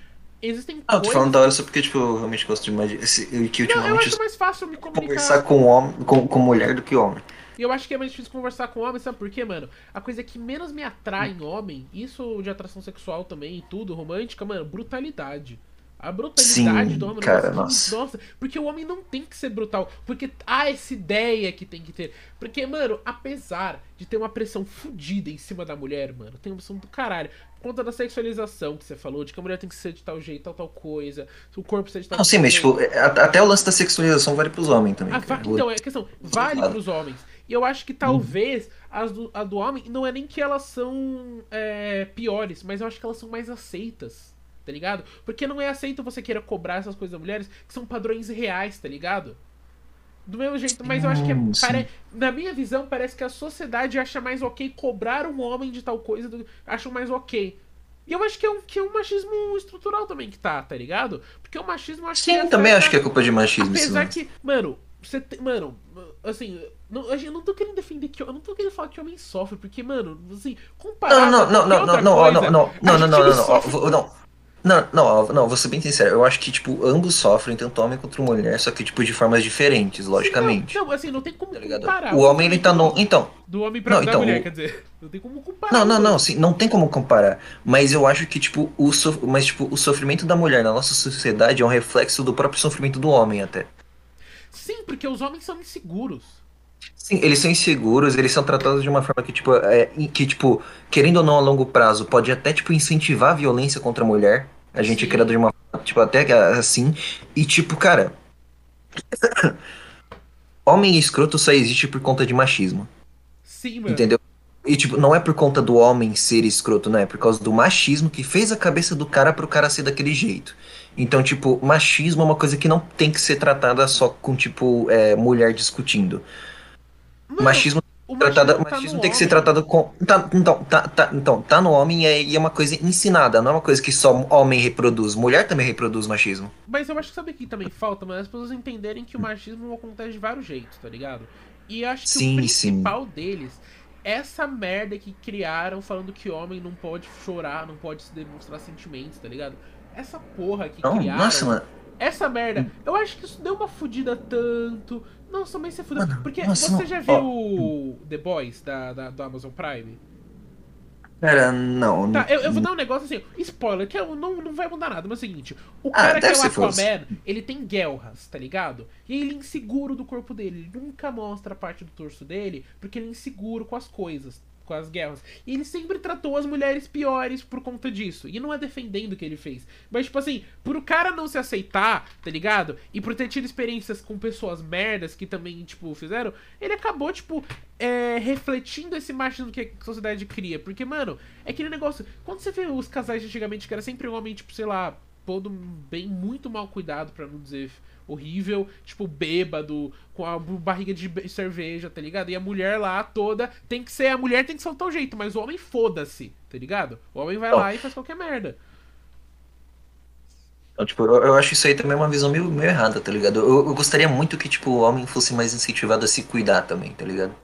S1: existem
S2: ah, coisas... tô falando da hora só porque, tipo, eu realmente gosto de mais... Esse, que ultimamente
S1: não, eu acho mais fácil me comunicar...
S2: Conversar com, homem, com, com mulher do que homem.
S1: E eu acho que é mais difícil conversar com homem, sabe por quê, mano? A coisa que menos me atrai em homem, isso de atração sexual também e tudo, romântica, mano, brutalidade. A brutalidade
S2: Sim,
S1: do homem
S2: cara, nossa.
S1: nossa. Porque o homem não tem que ser brutal. Porque há essa ideia que tem que ter. Porque, mano, apesar de ter uma pressão fodida em cima da mulher, mano, tem uma pressão do caralho. Conta da sexualização que você falou, de que a mulher tem que ser de tal jeito, tal, tal coisa, o corpo ser de tal
S2: Não, sim, mas tipo, até o lance da sexualização vale pros homens também.
S1: Ah, va então, é a questão, vale pros homens. E eu acho que talvez as do, a do homem, não é nem que elas são é, piores, mas eu acho que elas são mais aceitas tá ligado? Porque não é aceito você queira cobrar essas coisas das mulheres que são padrões reais, tá ligado? Do mesmo jeito, mas eu acho que é, pare... na minha visão parece que a sociedade acha mais ok cobrar um homem de tal coisa, do... acham mais ok. E eu acho que é um, que é um machismo estrutural também que tá, tá ligado? Porque o machismo acho
S2: Sim,
S1: que
S2: também acho que é culpa de machismo.
S1: Apesar que, mano, você tem, mano, assim, não, eu não tô querendo defender que eu não tô querendo falar que homem sofre, porque, mano, assim, comparado
S2: Não, não, não, não, não, não, não, não, não, não, não, não, não, não, não, não, não, vou ser bem sincero. Eu acho que, tipo, ambos sofrem, tanto homem quanto mulher, só que, tipo, de formas diferentes, logicamente.
S1: Sim, não, não, assim, não tem como
S2: tá
S1: comparar.
S2: O homem, ele tá no. Então.
S1: Do homem pra não, então, mulher, o... quer dizer. Não tem como comparar.
S2: Não, não, não, sim, não tem como comparar. Mas eu acho que, tipo, o, sof... mas, tipo, o sofrimento da mulher na nossa sociedade é um reflexo do próprio sofrimento do homem, até.
S1: Sim, porque os homens são inseguros.
S2: Sim, eles são inseguros, eles são tratados de uma forma que, tipo, é, que, tipo, querendo ou não a longo prazo, pode até, tipo, incentivar a violência contra a mulher. A gente é criado de uma tipo, até assim. E tipo, cara. *coughs* homem escroto só existe por conta de machismo.
S1: Sim, mano.
S2: Entendeu? E, tipo, não é por conta do homem ser escroto, não é por causa do machismo que fez a cabeça do cara pro cara ser daquele jeito. Então, tipo, machismo é uma coisa que não tem que ser tratada só com, tipo, é, mulher discutindo. Mano, machismo o tratada, tá machismo tem que ser tratado com. Tá, então, tá, tá, então, tá no homem e é, é, uma coisa ensinada, não é uma coisa que só homem reproduz. Mulher também reproduz machismo.
S1: Mas eu acho que sabe que também falta, mas as pessoas entenderem que o machismo acontece de vários jeitos, tá ligado? E acho que sim, o principal sim. deles é essa merda que criaram falando que homem não pode chorar, não pode se demonstrar sentimentos, tá ligado? Essa porra que não, criaram. Nossa, mano. Essa merda, eu acho que isso deu uma fodida tanto. Não, também você fudeu. Porque Nossa, você não... já viu oh. The Boys da, da, do Amazon Prime?
S2: Pera, não.
S1: Tá, eu, eu, vou dar um negócio assim, spoiler, que não, não vai mudar nada, mas é o seguinte: o ah, cara que é o Aquaman, ele tem guelras, tá ligado? E ele é inseguro do corpo dele, ele nunca mostra a parte do torso dele, porque ele é inseguro com as coisas com as guerras. E ele sempre tratou as mulheres piores por conta disso. E não é defendendo o que ele fez. Mas, tipo assim, por o cara não se aceitar, tá ligado? E por ter tido experiências com pessoas merdas que também, tipo, fizeram, ele acabou, tipo, é, refletindo esse machismo que a sociedade cria. Porque, mano, é aquele negócio. Quando você vê os casais antigamente, que era sempre um homem, tipo, sei lá, todo bem muito mal cuidado, para não dizer horrível, tipo, bêbado, com a barriga de cerveja, tá ligado? E a mulher lá toda tem que ser. A mulher tem que ser o jeito, mas o homem foda-se, tá ligado? O homem vai oh. lá e faz qualquer merda.
S2: Então, tipo, eu, eu, acho isso aí também uma visão meio, meio errada, tá ligado? Eu, eu, gostaria muito que, tipo, o homem fosse mais incentivado a se cuidar também, tá ligado?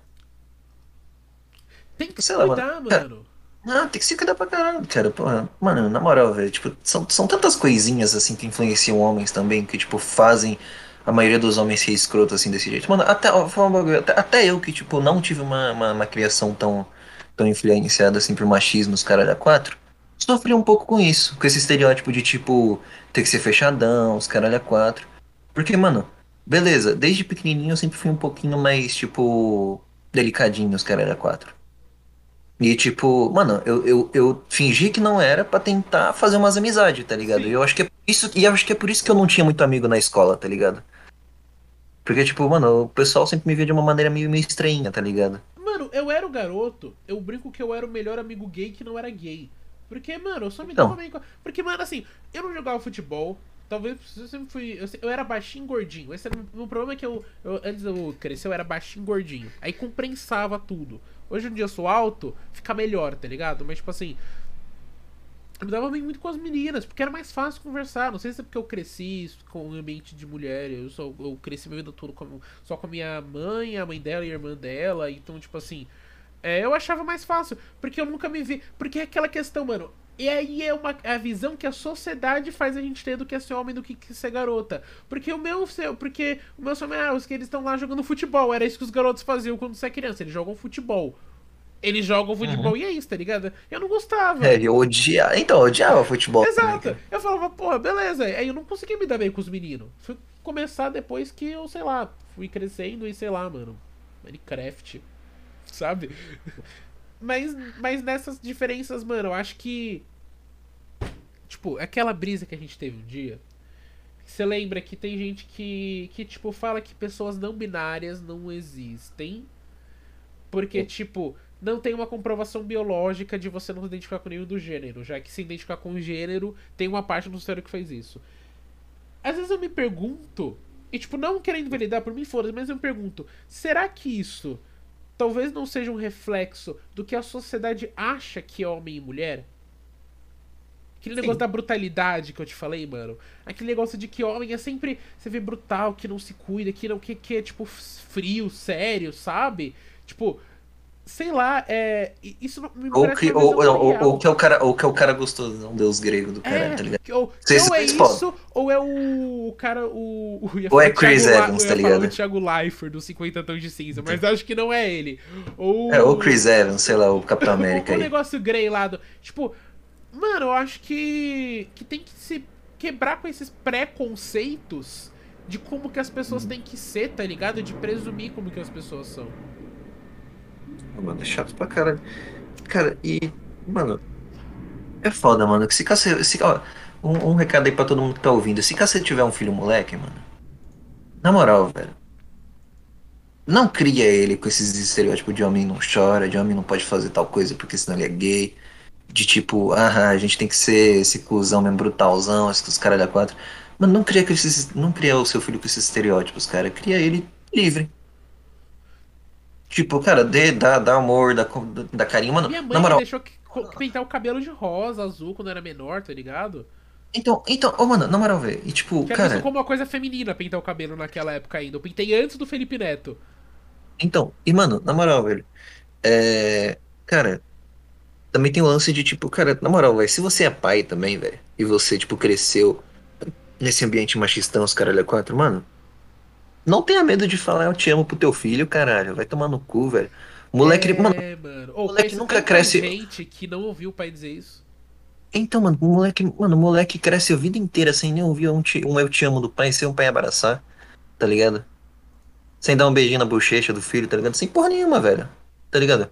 S1: Tem que Sei se cuidar, mano. mano.
S2: Não, tem que se cuidar pra caralho, cara. Mano, na moral, velho, tipo, são, são tantas coisinhas assim que influenciam homens também, que, tipo, fazem a maioria dos homens ser escroto assim desse jeito. Mano, até, até, até eu que, tipo, não tive uma, uma, uma, criação tão, tão influenciada assim por machismo, os caras da quatro, sofri um pouco com isso, com esse estereótipo de, tipo, ter que ser fechadão, os caralho a quatro. Porque, mano, beleza, desde pequenininho eu sempre fui um pouquinho mais, tipo, delicadinho, os caralho a quatro. E tipo, mano, eu, eu, eu fingi que não era para tentar fazer umas amizades, tá ligado? E eu acho que é por isso, e acho que é por isso que eu não tinha muito amigo na escola, tá ligado? Porque, tipo, mano, o pessoal sempre me via de uma maneira meio, meio estranha, tá ligado?
S1: Mano, eu era o garoto, eu brinco que eu era o melhor amigo gay que não era gay. Porque, mano, eu só me
S2: Então.
S1: dava bem com. Porque, mano, assim, eu não jogava futebol. Talvez eu sempre fui. Eu, eu era baixinho e gordinho. Esse era o meu problema é que eu, eu- Antes eu crescer, eu era baixinho e gordinho. Aí compensava tudo. Hoje em dia eu sou alto, fica melhor, tá ligado? Mas, tipo assim. Eu me dava bem muito com as meninas, porque era mais fácil conversar. Não sei se é porque eu cresci com um ambiente de mulher. Eu, só, eu cresci minha vida toda com, só com a minha mãe, a mãe dela e a irmã dela. Então, tipo assim. É, eu achava mais fácil, porque eu nunca me vi. Porque é aquela questão, mano. E aí é uma, a visão que a sociedade faz a gente ter do que é ser homem do que, que ser garota. Porque o meu, seu- porque o meu sonho é, ah, os que eles estão lá jogando futebol. Era isso que os garotos faziam quando você é criança. Eles jogam futebol. Eles jogam futebol e é isso, tá ligado? Eu não gostava.
S2: É, eu odiava. Então, eu odiava futebol.
S1: Exato.
S2: cara.
S1: Eu falava, porra, beleza. Aí eu não conseguia me dar bem com os meninos. Fui começar depois que eu, sei lá, fui crescendo e sei lá, mano. Minecraft. Sabe? *laughs* Mas, mas nessas diferenças, mano, eu acho que. Tipo, aquela brisa que a gente teve um dia. Você lembra que tem gente que, que, tipo, fala que pessoas não binárias não existem. Porque, tipo, não tem uma comprovação biológica de você não se identificar com nenhum do gênero. Já que se identificar com o gênero, tem uma parte do cérebro que faz isso. Às vezes eu me pergunto, e tipo, não querendo validar por mim, foda mas eu me pergunto, será que isso talvez não seja um reflexo do que a sociedade acha que é homem e mulher? Aquele
S2: Sim.
S1: negócio da brutalidade que eu te falei, mano. Aquele negócio de que homem é sempre. Você vê brutal, que não se cuida, que não que, que é, tipo, frio, sério, sabe? Tipo, sei lá, é. Isso não- me
S2: Ou que, ou, ou, ou, que é o cara, ou que é o cara gostoso, um deus grego do caralho,
S1: É,
S2: tá ligado?
S1: ou, ou é
S2: podem.
S1: isso, ou é o, cara, o...
S2: Ou é Chris
S1: Thiago
S2: Evans, tá ligado?
S1: o Thiago Leifert, do 50 Tons de Cinza, mas acho que não é ele. Ou...
S2: É, ou Chris Evans, sei lá, o Capitão *laughs* América
S1: o, negócio grey lá do... Tipo, mano, eu acho que, que tem que se quebrar com esses preconceitos de como que as pessoas têm que ser, tá ligado? De presumir como que as pessoas são.
S2: Mano, é chato pra caralho. Cara, e. Mano. É foda, mano. Que se caso. Se, ó, um, um recado aí pra todo mundo que tá ouvindo. Se você tiver um filho moleque, mano. Na moral, velho. Não cria ele com esses estereótipos de homem não chora, de homem não pode fazer tal coisa porque senão ele é gay. De tipo, ah, a gente tem que ser esse cuzão mesmo brutalzão, esses caras da quatro. Mano, não cria, esses, não cria o seu filho com esses estereótipos, cara. Cria ele livre. Tipo, cara, dê, dá, dá amor, dá, dá carinho, mano.
S1: Minha mãe
S2: Na moral,
S1: deixou que- pintar o cabelo de rosa, azul, quando era menor, tá ligado?
S2: então, então, ô, mano, na moral, velho. E tipo,
S1: Que visto
S2: cara,
S1: como uma coisa feminina pintar o cabelo naquela época ainda. Eu pintei antes do Felipe Neto.
S2: então, e mano, na moral, velho. É. Cara, também tem o lance de, tipo, cara, na moral, velho, se você é pai também, velho, e você, tipo, cresceu nesse ambiente machistão, os caralho é quatro, mano. Não tenha medo de falar eu te amo pro teu filho, caralho. Vai tomar no cu, velho. Moleque,
S1: é,
S2: mano,
S1: mano.
S2: Moleque nunca cresce-
S1: gente que não ouviu o pai dizer isso.
S2: Então, mano, o moleque, mano, moleque cresce a vida inteira sem nem ouvir um, te- um eu te amo do pai, sem um pai abraçar, tá ligado? Sem dar um beijinho na bochecha do filho, tá ligado? Sem porra nenhuma, velho. Tá ligado?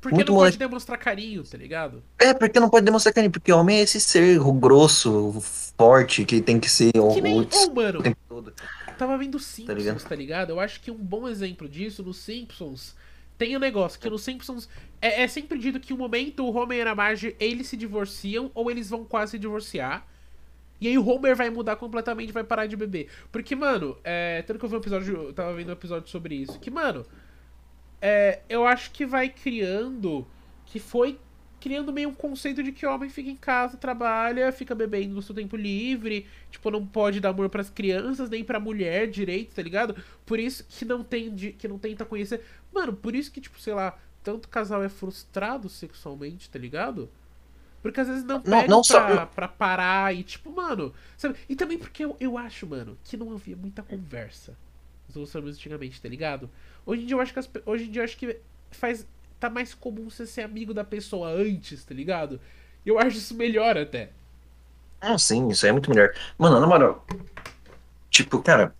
S1: Porque
S2: Muito
S1: não
S2: moleque.
S1: pode demonstrar carinho, tá ligado?
S2: É, porque não pode demonstrar carinho, porque homem é esse ser grosso, forte, que tem que ser o,
S1: Que nem.
S2: o,
S1: mano,
S2: o tempo todo.
S1: tava vendo Simpsons,
S2: ligado?
S1: tá ligado? Eu acho que um bom exemplo disso, no Simpsons, tem um negócio, que no Simpsons é, é sempre dito que um momento o Homer e a Marge, eles se divorciam ou eles vão quase se divorciar. E aí o Homer vai mudar completamente vai parar de beber. Porque, mano, é, tanto que eu vi um episódio, eu tava vendo um episódio sobre isso, que, mano, é, eu acho que vai criando, que foi criando meio um conceito de que o homem fica em casa, trabalha, fica bebendo no seu tempo livre, tipo, não pode dar amor pras crianças, nem pra mulher direito, tá ligado? Por isso que não tem, que não tenta conhecer. Mano, por isso que, tipo, sei lá, tanto casal é frustrado sexualmente, tá ligado? Porque às vezes não
S2: Não-
S1: pega
S2: não só-
S1: pra, pra parar e, tipo, mano, sabe? E também porque eu, eu acho, mano, que não havia muita conversa nos relacionamentos antigamente, tá ligado? Hoje em dia eu acho que as hoje em dia eu acho que faz tá mais comum você ser amigo da pessoa antes, tá ligado? Eu acho isso melhor até.
S2: Ah, sim, isso aí é muito melhor. Mano, na moral, tipo, cara,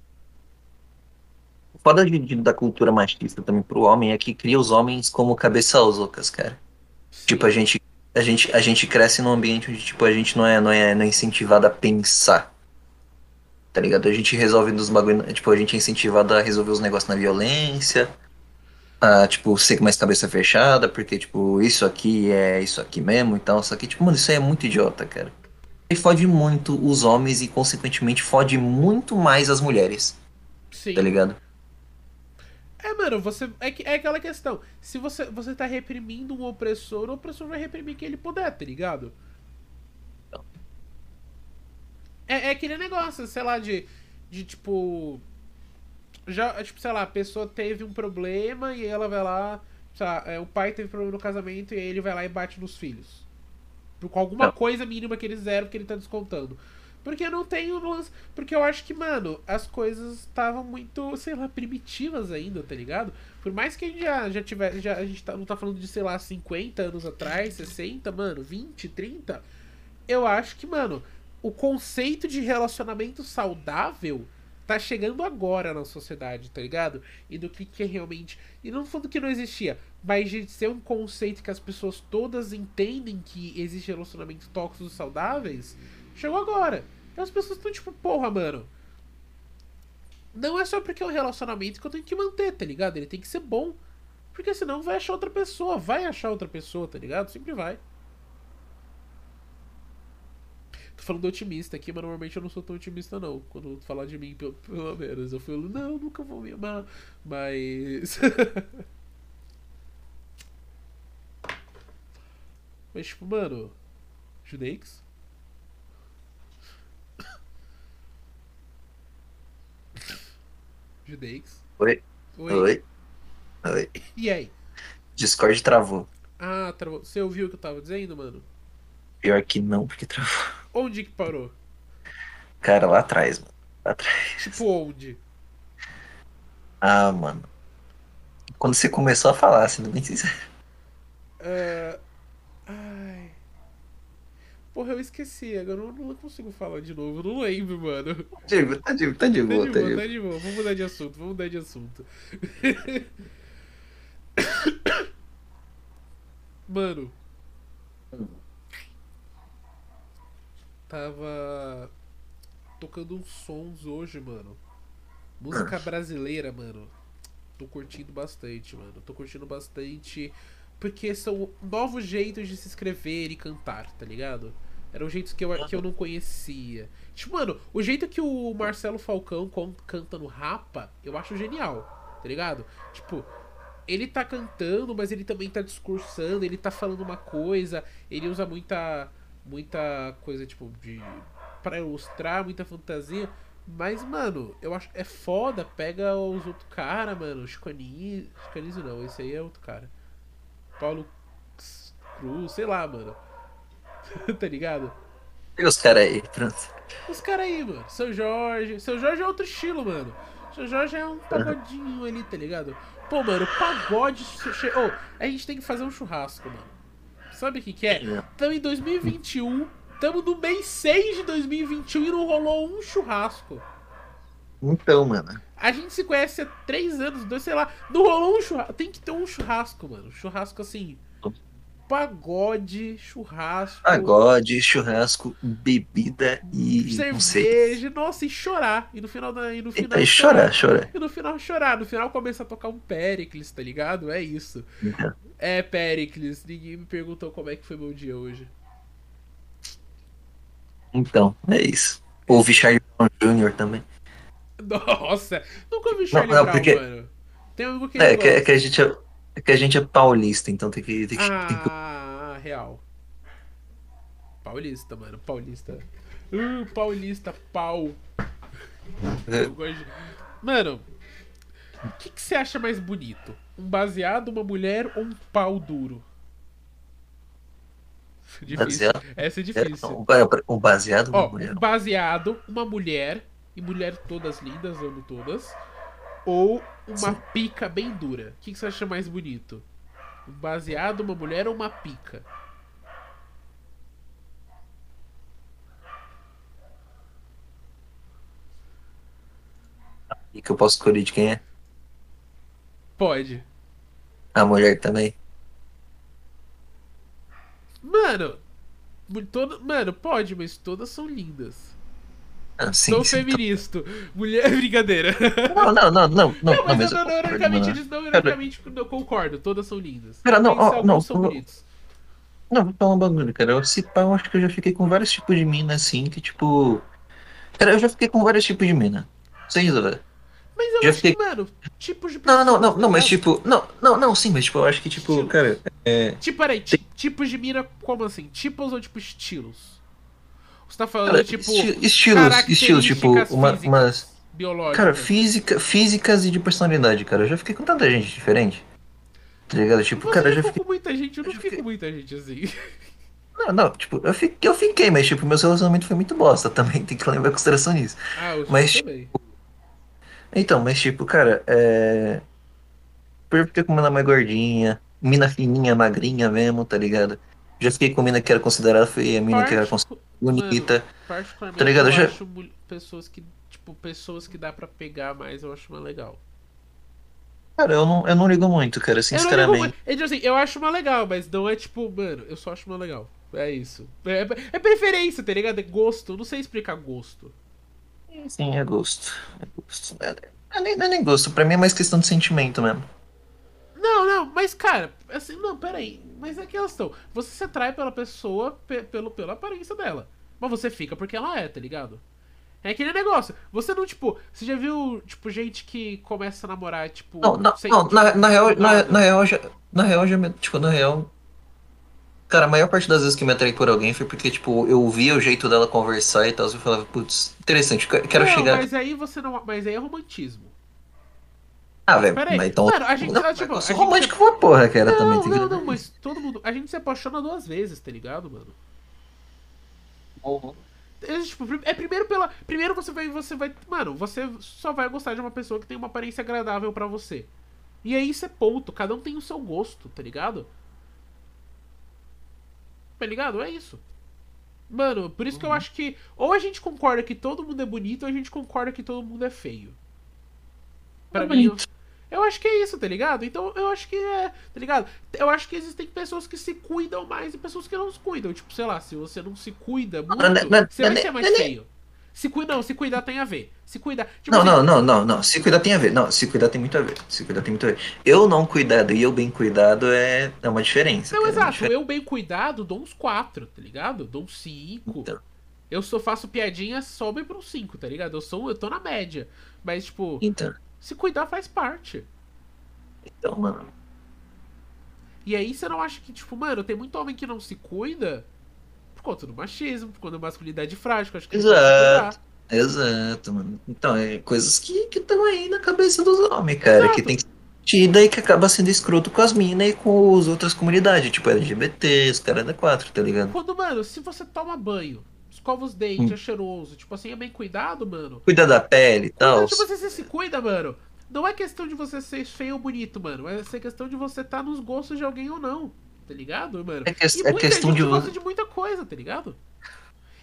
S2: o foda de, da cultura machista também pro homem é que cria os homens como cabeça loucas, cara. Tipo, a gente, a gente, a gente cresce num ambiente onde, tipo, a gente não é, não é, não é incentivado a pensar. Tá ligado? A gente resolve dos bagulho, tipo, a gente é incentivado a resolver os negócios na violência. a, tipo, ser mais cabeça fechada, porque, tipo, isso aqui é isso aqui mesmo e tal. Só que, tipo, mano, isso aí é muito idiota, cara. E fode muito os homens e, consequentemente, fode muito mais as mulheres.
S1: Sim.
S2: Tá ligado?
S1: É, mano, você. É, que- é aquela questão. Se você, você tá reprimindo um opressor, o opressor vai reprimir quem ele puder, tá ligado? É, é aquele negócio, sei lá, de. De tipo. Já, tipo, sei lá, a pessoa teve um problema e ela vai lá. Lá, é, o pai teve problema no casamento e aí ele vai lá e bate nos filhos. Por com alguma
S2: Não.
S1: coisa mínima que eles fizeram que ele tá descontando. Porque não tem o lance. Porque eu acho que, mano, as coisas estavam muito, sei lá, primitivas ainda, tá ligado? Por mais que a gente já, já tivesse. Já, a gente tá, não tá falando de, sei lá, 50 anos atrás, 60, mano, 20, 30. Eu acho que, mano, o conceito de relacionamento saudável tá chegando agora na sociedade, tá ligado? E do que, que é realmente. E não falando que não existia, mas de ser um conceito que as pessoas todas entendem que existe relacionamentos tóxicos saudáveis, chegou agora. E as pessoas estão tipo, porra, mano. Não é só porque é um relacionamento que eu tenho que manter, tá ligado? Ele tem que ser bom. Porque senão vai achar outra pessoa, vai achar outra pessoa, tá ligado? Sempre vai. Tô falando otimista aqui, mas normalmente eu não sou tão otimista, não. Quando falar de mim, pelo, pelo menos. Eu falo, não, nunca vou me amar. Mas. *laughs* mas, tipo, mano. Judeix? *laughs* Judeix?
S2: Oi?
S1: Oi.
S2: Oi? Oi?
S1: E aí?
S2: Discord travou.
S1: Ah, travou. Você ouviu o que eu tava dizendo, mano?
S2: Pior que não, porque travou.
S1: Onde que parou?
S2: Cara, lá atrás, mano. Lá atrás.
S1: Tipo, onde?
S2: Ah, mano. Quando você começou a falar, sendo bem sincero.
S1: É, Ai. Porra, eu esqueci. Agora eu não consigo falar de novo. Eu não lembro, mano.
S2: Digo, tá de, tá de
S1: Tá
S2: boa,
S1: de
S2: tá
S1: boa,
S2: de
S1: tá
S2: boa.
S1: de boa. Vamos mudar de assunto, vamos mudar de assunto. *coughs* Mano. Tava tocando uns sons hoje, mano. Música *clears throat* brasileira, mano. Tô curtindo bastante, mano. Tô curtindo bastante. Porque são novos jeitos de se escrever e cantar, tá ligado? Eram jeitos que eu, que eu não conhecia. Tipo, mano, o jeito que o Marcelo Falcão canta no Rapa, eu acho genial, tá ligado? Tipo, ele tá cantando, mas ele também tá discursando, ele tá falando uma coisa, ele usa muita muita coisa tipo de Pra ilustrar, muita fantasia, mas mano, eu acho é foda, pega os outros cara, mano, Chico Anísio não, esse aí é outro cara. Paulo Cruz, sei lá, mano. *laughs* tá ligado?
S2: E os caras aí, pronto.
S1: Os caras aí, mano. São Jorge. São Jorge é outro estilo, mano. São Jorge é um pagodinho ali, tá ligado? Pô, mano, pagode. Ô, a gente tem que fazer um churrasco, mano. Sabe o que, que é?
S2: É.
S1: Tamo em 2021. Tamo no mês 6 de 2021 e não rolou um churrasco.
S2: Então, mano.
S1: A gente se conhece há três anos, dois, sei lá. Não rolou um churrasco. Tem que ter um churrasco, mano. Churrasco assim. Pagode, churrasco.
S2: Pagode, churrasco, bebida e. Não
S1: cerveja, nossa, e chorar. E no final da. E no final
S2: Eita, e chorar, chorar.
S1: E no final chorar. No final começa a tocar um Pericles, tá ligado? É isso.
S2: Então,
S1: É Pericles. Ninguém me perguntou como é que foi meu dia hoje.
S2: Então, é isso. Ouvi Charlie Brown Jr. também.
S1: Nossa, nunca ouvi Charlie
S2: não,
S1: Brown,
S2: porque-
S1: mano. Tem algo que
S2: É, que, é que a gente é, é que a gente é paulista, então tem que. Tem que, tem que-
S1: Ah, real. Paulista, mano. Paulista. Uh, paulista, pau. De- Mano, o que, que você acha mais bonito? Um baseado, uma mulher ou um pau duro? *laughs* Difícil.
S2: Baseado?
S1: Essa é
S2: é,
S1: difícil.
S2: um, um baseado
S1: Ó,
S2: uma mulher.
S1: um baseado, uma mulher, e mulher todas lindas, amo todas. Ou uma
S2: Sim.
S1: pica bem dura. O que, que você acha mais bonito? Um baseado, uma mulher ou uma pica?
S2: E que eu posso escolher de quem é?
S1: Pode.
S2: A mulher também.
S1: Mano, toda, mano, pode, mas todas são lindas.
S2: Ah, sim,
S1: Sou
S2: sim.
S1: feminista. Mulher. *laughs* Brincadeira.
S2: Não, não, não, não, *laughs* não,
S1: Não,
S2: não,
S1: mas eu
S2: eu
S1: não, não, ironicamente, eles não, ironicamente, eu concordo. Todas são lindas.
S2: Cara, não, ó, não,
S1: são
S2: eu-
S1: bonitos.
S2: Não, vou falar um bagulho, cara. Eu, se pá, eu acho que eu já fiquei com vários tipos de mina, assim, que tipo. Cara, eu já fiquei com vários tipos de mina. Sem dúvida.
S1: Mas eu
S2: Já
S1: acho que,
S2: fiquei-
S1: mano, tipos de
S2: Não, não, não, não, mas tipo. Não, não, não, sim, mas tipo, eu acho que, tipo,
S1: Estilo.
S2: cara. É.
S1: Tipo, peraí, ti- tipos de mina, como assim? Tipos ou tipo estilos? Você tá falando,
S2: Cara,
S1: tipo,
S2: esti- estilos, estilos, tipo, uma, umas.
S1: biológicas.
S2: Cara, física, físicas e de personalidade, cara. Eu já fiquei com tanta gente diferente. Tá ligado? Tipo,
S1: Você
S2: cara, eu
S1: já
S2: fiquei.
S1: com muita gente, eu não fiquei
S2: fiquei-
S1: com muita gente assim. *laughs*
S2: Não, não, tipo, eu fiquei, eu fiquei, mas tipo, meus relacionamentos foi muito bosta *laughs* também, tem que levar em consideração nisso.
S1: Ah, eu
S2: Mas,
S1: também.
S2: Então, mas tipo, cara, é. Eu fiquei com mina mais gordinha, mina fininha, magrinha mesmo, tá ligado? Já fiquei com mina que era considerada feia, mina que era considerada bonita.
S1: Particularmente,
S2: Tá ligado?
S1: eu
S2: Já-
S1: acho pessoas que, tipo, pessoas que dá pra pegar mais, eu acho mais legal.
S2: Cara, eu não, eu não ligo muito, cara,
S1: Eu
S2: sinceramente.
S1: muito. É, tipo assim, eu acho uma legal, mas não é tipo, mano, eu só acho uma legal. É isso. É, é preferência, tá ligado? É gosto. Eu não sei explicar gosto.
S2: Sim, é gosto. É gosto. É, é nem, não é nem gosto, pra mim é mais questão de sentimento mesmo.
S1: Não, não, mas cara, assim, não, peraí. Mas é aquela questão. Você se atrai pela pessoa pe- pelo, pela aparência dela. Mas você fica porque ela é, tá ligado? É aquele negócio. Você não, tipo, você já viu, tipo, gente que começa a namorar, tipo.
S2: Não, não,
S1: sem-
S2: não, na,
S1: tipo,
S2: na real, na,
S1: nada?
S2: na real, já, na real, já, tipo, na real, cara, a maior parte das vezes que me atraí por alguém foi porque, tipo, eu via o jeito dela conversar e tal, eu falava, putz, interessante, que- quero
S1: não,
S2: chegar...
S1: Mas aí você não. Mas aí é romantismo.
S2: Ah, velho, mas então...
S1: mano, a gente
S2: não,
S1: tá, tipo,
S2: eu sou romântico pra porra, cara, também.
S1: Não,
S2: tem que-
S1: não, não, mas todo mundo. A gente se apaixona duas vezes, tá ligado, mano? É, tipo, é primeiro pela. Primeiro você vai. Você vai. Mano, você só vai gostar de uma pessoa que tem uma aparência agradável pra você. E aí isso é ponto. Cada um tem o seu gosto, tá ligado? Tá ligado? É isso. Mano, por isso que eu acho que. Ou a gente concorda que todo mundo é bonito, ou a gente concorda que todo mundo é feio. Pra
S2: É
S1: mim.
S2: bonito.
S1: Eu acho que é isso, tá ligado? Então eu acho que é. Tá ligado? Eu acho que existem pessoas que se cuidam mais e pessoas que não se cuidam. Tipo, sei lá, se você não se cuida muito,
S2: não, não,
S1: você vai
S2: não,
S1: ser mais
S2: não, não.
S1: feio. Se cuida, não, se cuidar tem a ver. Se cuidar. Tipo,
S2: Não,
S1: assim,
S2: não, não, não, não, se cuidar tem a ver, não, se cuidar tem muito a ver, se cuidar tem muito a ver. Eu não cuidado e eu bem cuidado é, é uma diferença.
S1: Não,
S2: cara, é
S1: exato.
S2: diferença.
S1: Eu bem cuidado dou uns 4, tá ligado? Dou uns 5.
S2: Então.
S1: Eu só faço piadinha, sobe pra uns 5, tá ligado? Eu sou, eu tô na média. Mas, tipo,
S2: Então,
S1: se cuidar faz parte.
S2: então, mano,
S1: E aí você não acha que, tipo, mano, tem muito homem que não se cuida por conta do machismo, por conta da masculinidade frágil, acho que
S2: Exato. exato, mano. Então, é coisas que estão aí na cabeça dos homens, cara,
S1: Exato.
S2: que tem que ser tida e que acaba sendo escroto com as minas e com as outras comunidades, tipo LGBT, os caras da 4, tá ligado?
S1: Quando, mano, se você toma banho, escova os dentes,
S2: Hum.
S1: é cheiroso, tipo assim, é bem cuidado, mano.
S2: Cuida da pele e tal.
S1: Quando, tipo, você se cuida, mano. Não é questão de você ser feio ou bonito, mano. É ser questão de você estar nos gostos de alguém ou não. Tá ligado, mano?
S2: É, que-
S1: E
S2: é questão
S1: gente
S2: de
S1: gosta
S2: você.
S1: de muita coisa, tá ligado?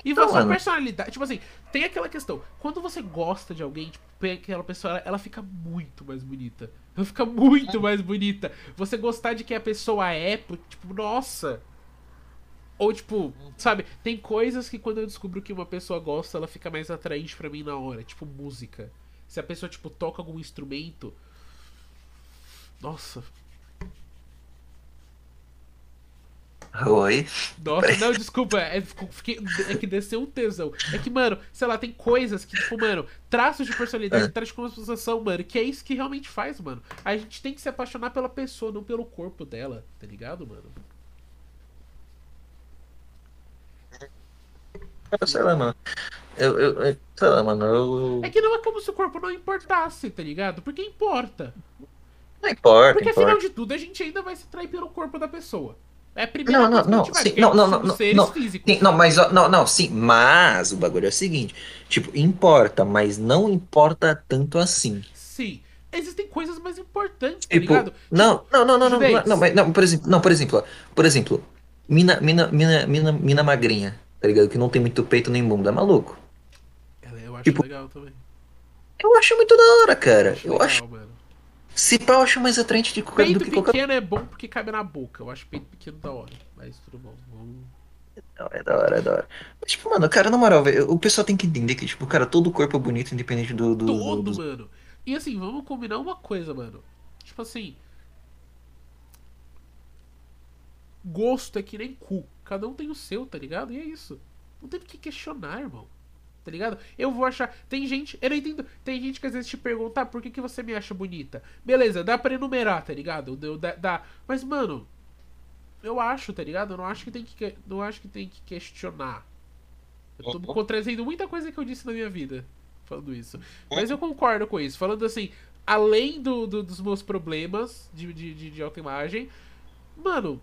S1: E
S2: Não,
S1: você, a
S2: mano.
S1: personalidade. Tipo assim, tem aquela questão. Quando você gosta de alguém, tipo, aquela pessoa, ela, ela fica muito mais bonita. Ela fica muito mais bonita. Você gostar de quem a pessoa é, tipo, nossa. Ou tipo, sabe, tem coisas que quando eu descubro que uma pessoa gosta, ela fica mais atraente pra mim na hora. Tipo, música. Se a pessoa, tipo, toca algum instrumento. Nossa,
S2: Oi.
S1: Nossa, não, desculpa, é, fiquei- é que desceu um tesão. É que, mano, sei lá, tem coisas que, tipo, mano, traços de personalidade,
S2: É.
S1: traços de composição, mano, que é isso que realmente faz, mano. A gente tem que se apaixonar pela pessoa, não pelo corpo dela, tá ligado, mano?
S2: Sei lá, mano. Eu, eu, sei lá, mano, eu.
S1: É que não é como se o corpo não importasse, tá ligado? Porque importa.
S2: Não importa,
S1: Porque
S2: importa.
S1: afinal de tudo, a gente ainda vai se trair pelo corpo da pessoa. É a primeira
S2: Não, não,
S1: coisa que a
S2: não, sim, não, não, não, não,
S1: físicos.
S2: Sim, não, mas não, não, sim, mas o bagulho é o seguinte, tipo, importa, mas não importa tanto assim.
S1: Sim. Existem coisas mais importantes, tá
S2: Tipo,
S1: ligado?
S2: não, não, não, não, não,
S1: judez.
S2: não, mas não, por exemplo, não, por exemplo, por exemplo, mina, mina, mina, mina, mina magrinha, tá ligado? Que não tem muito peito nem bunda, é maluco.
S1: Eu acho
S2: tipo,
S1: legal também.
S2: Eu acho muito da hora, cara.
S1: Acho
S2: Eu
S1: legal,
S2: acho,
S1: mano.
S2: se pá, eu acho mais atraente de qualquer, do
S1: Peito
S2: que qualquer
S1: pequeno é bom porque cabe na boca. Eu acho peito pequeno da hora. Mas tudo bom. Vamos...
S2: Não, é da hora, é da hora. Mas, tipo, mano, cara, na moral, velho, o pessoal tem que entender que, tipo, cara, todo corpo é bonito, independente do, do, do-
S1: Todo,
S2: dos.
S1: mano. E assim, vamos combinar uma coisa, mano. Tipo assim, gosto é que nem cu. Cada um tem o seu, tá ligado? E é isso. Não tem o que questionar, irmão. Tá ligado? Eu vou achar. Tem gente. Eu não entendo. Tem gente que às vezes te pergunta, ah, por que, que você me acha bonita? Beleza, dá pra enumerar, tá ligado? Dá, dá. Mas, mano, eu acho, tá ligado? Eu não acho que tem que, não acho que, tem que questionar. Eu tô
S2: Uhum.
S1: contradizendo muita coisa que eu disse na minha vida falando isso. Mas eu concordo com isso. Falando assim, além do, do- dos meus problemas de, de, de, de autoimagem, mano,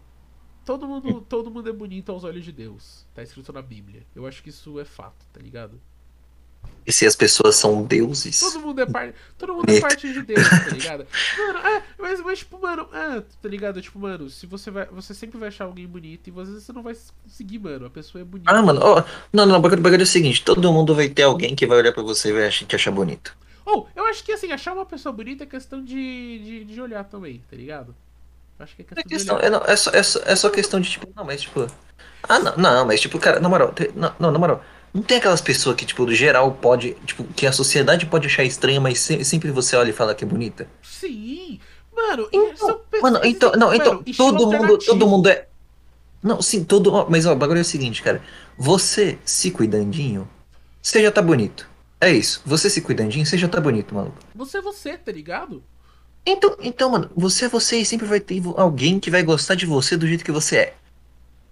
S1: todo mundo, todo mundo é bonito aos olhos de Deus. Tá escrito na Bíblia. Eu acho que isso é fato, tá ligado?
S2: E se as pessoas são deuses?
S1: Todo mundo é parte. Todo mundo é parte de Deus, tá ligado? Mano, é, mas, mas tipo, mano, é, tá ligado? Tipo, mano, se você vai. Você sempre vai achar alguém bonito e às vezes você não vai conseguir, mano. A pessoa é bonita.
S2: Ah, mano, ó, não, não, o bagulho, é o seguinte, todo mundo vai ter alguém que vai olhar pra você e vai achar, te achar bonito.
S1: Ou, eu acho que assim, achar uma pessoa bonita é questão de, de, de olhar também, tá ligado? Acho que é
S2: É,
S1: questão,
S2: questão,
S1: de
S2: é, não, é, só, é, só, é só questão de, tipo, não, mas, tipo... Ah, não, não, mas, tipo, cara, na moral, tem- não, não, na moral, não tem aquelas pessoas que, tipo, do geral pode, tipo, que a sociedade pode achar estranha, mas se- sempre você olha e fala que é bonita?
S1: Sim! Mano,
S2: Então,
S1: são pe-
S2: mano, então, não,
S1: mano,
S2: então, todo mundo, todo mundo é... Não, sim, todo, ó, mas, ó, o bagulho é o seguinte, cara, você se cuidandinho, você já tá bonito. É isso, você se cuidandinho, você já tá bonito, maluco.
S1: Você é você, tá ligado?
S2: Então, então, mano, você é você e sempre vai ter alguém que vai gostar de você do jeito que você é.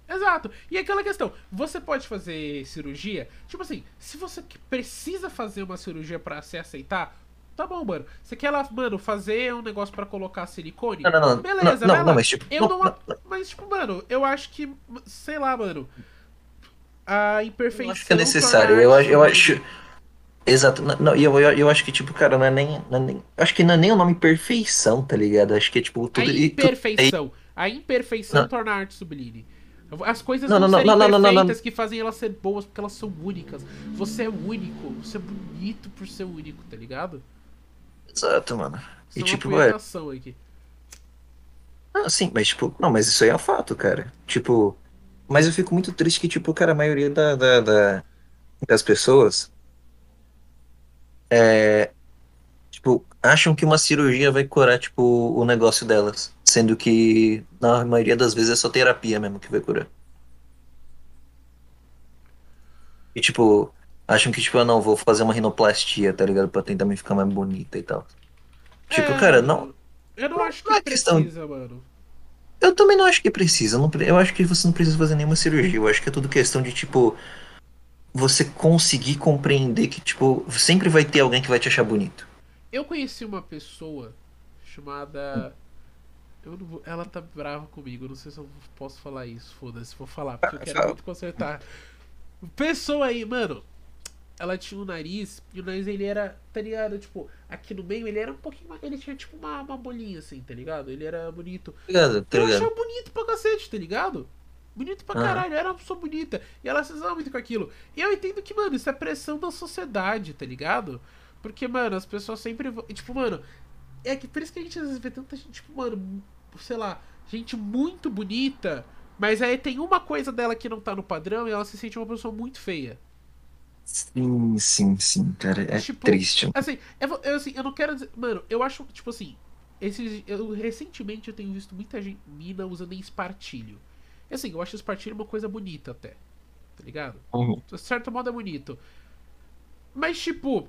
S1: Exato. E aquela questão, você pode fazer cirurgia? Tipo assim, se você precisa fazer uma cirurgia pra se aceitar, tá bom, mano. Você quer lá, mano, fazer um negócio pra colocar silicone?
S2: Não, não, não.
S1: Beleza,
S2: não, não,
S1: lá.
S2: mas tipo.
S1: Eu
S2: não,
S1: não,
S2: não,
S1: Mas, tipo, mano, eu acho que. Sei lá, mano. A imperfeição.
S2: não acho que é necessário. Eu, acho- eu acho. Exato. Não, e eu, eu, eu acho que, tipo, cara, não é nem. Não é nem acho que não é nem o nome perfeição, tá ligado? Acho que é tipo
S1: A
S2: tudo. tudo-
S1: imperfeição. A imperfeição
S2: Não.
S1: torna a arte sublime. As coisas
S2: Não,
S1: não,
S2: não, não, não, não, não,
S1: que fazem elas ser boas porque elas são únicas. Você é único, você é bonito por ser único, tá ligado?
S2: Exato, mano.
S1: Isso
S2: E
S1: é
S2: tipo, é.
S1: aqui.
S2: Ah, sim, mas tipo. Não, mas isso aí é um fato, cara. Tipo. Mas eu fico muito triste que, tipo, cara, a maioria da, da- da- das pessoas. É. Tipo, acham que uma cirurgia vai curar, tipo, o negócio delas. Sendo que, na maioria das vezes, é só terapia mesmo que vai curar. E, tipo, acham que, tipo, eu não vou fazer uma rinoplastia, tá ligado? Pra tentar me ficar mais bonita e tal. Tipo,
S1: É,
S2: cara, não.
S1: Eu não
S2: não-
S1: acho que
S2: não é questão-
S1: precisa, mano.
S2: Eu também não acho que precisa. Eu, não pre- eu acho que você não precisa fazer nenhuma cirurgia. Eu acho que é tudo questão de, tipo, você conseguir compreender que, tipo, sempre vai ter alguém que vai te achar bonito.
S1: Eu conheci uma pessoa chamada. Eu não vou... Ela tá brava comigo, não sei se eu posso falar isso, foda-se, vou falar, porque eu quero muito consertar. Pessoa aí, mano, ela tinha um nariz, e o nariz ele era, tá ligado? Tipo, aqui no meio ele era um pouquinho mais. Ele tinha tipo uma, uma bolinha assim, tá ligado? Ele era bonito.
S2: Tá ligado? Tá
S1: Eu
S2: ligado?
S1: achava bonito pra cacete, tá ligado? Bonito pra
S2: Aham.
S1: caralho, era uma pessoa bonita. E ela se muito com aquilo. E eu entendo que, mano, isso é pressão da sociedade, tá ligado? Porque, mano, as pessoas sempre vão. e, Tipo, mano, é que por isso que a gente às vezes vê tanta gente, tipo, mano, sei lá, gente muito bonita, mas aí tem uma coisa dela que não tá no padrão e ela se sente uma pessoa muito feia.
S2: Sim, sim, sim, cara. É
S1: Tipo,
S2: triste.
S1: Assim, eu, eu, assim, eu não quero dizer. Mano, eu acho, tipo assim. Esses, eu, recentemente eu tenho visto muita gente, mina usando espartilho. E assim, eu acho espartilho uma coisa bonita até. Tá ligado?
S2: Uhum.
S1: De certo modo é bonito. Mas, tipo.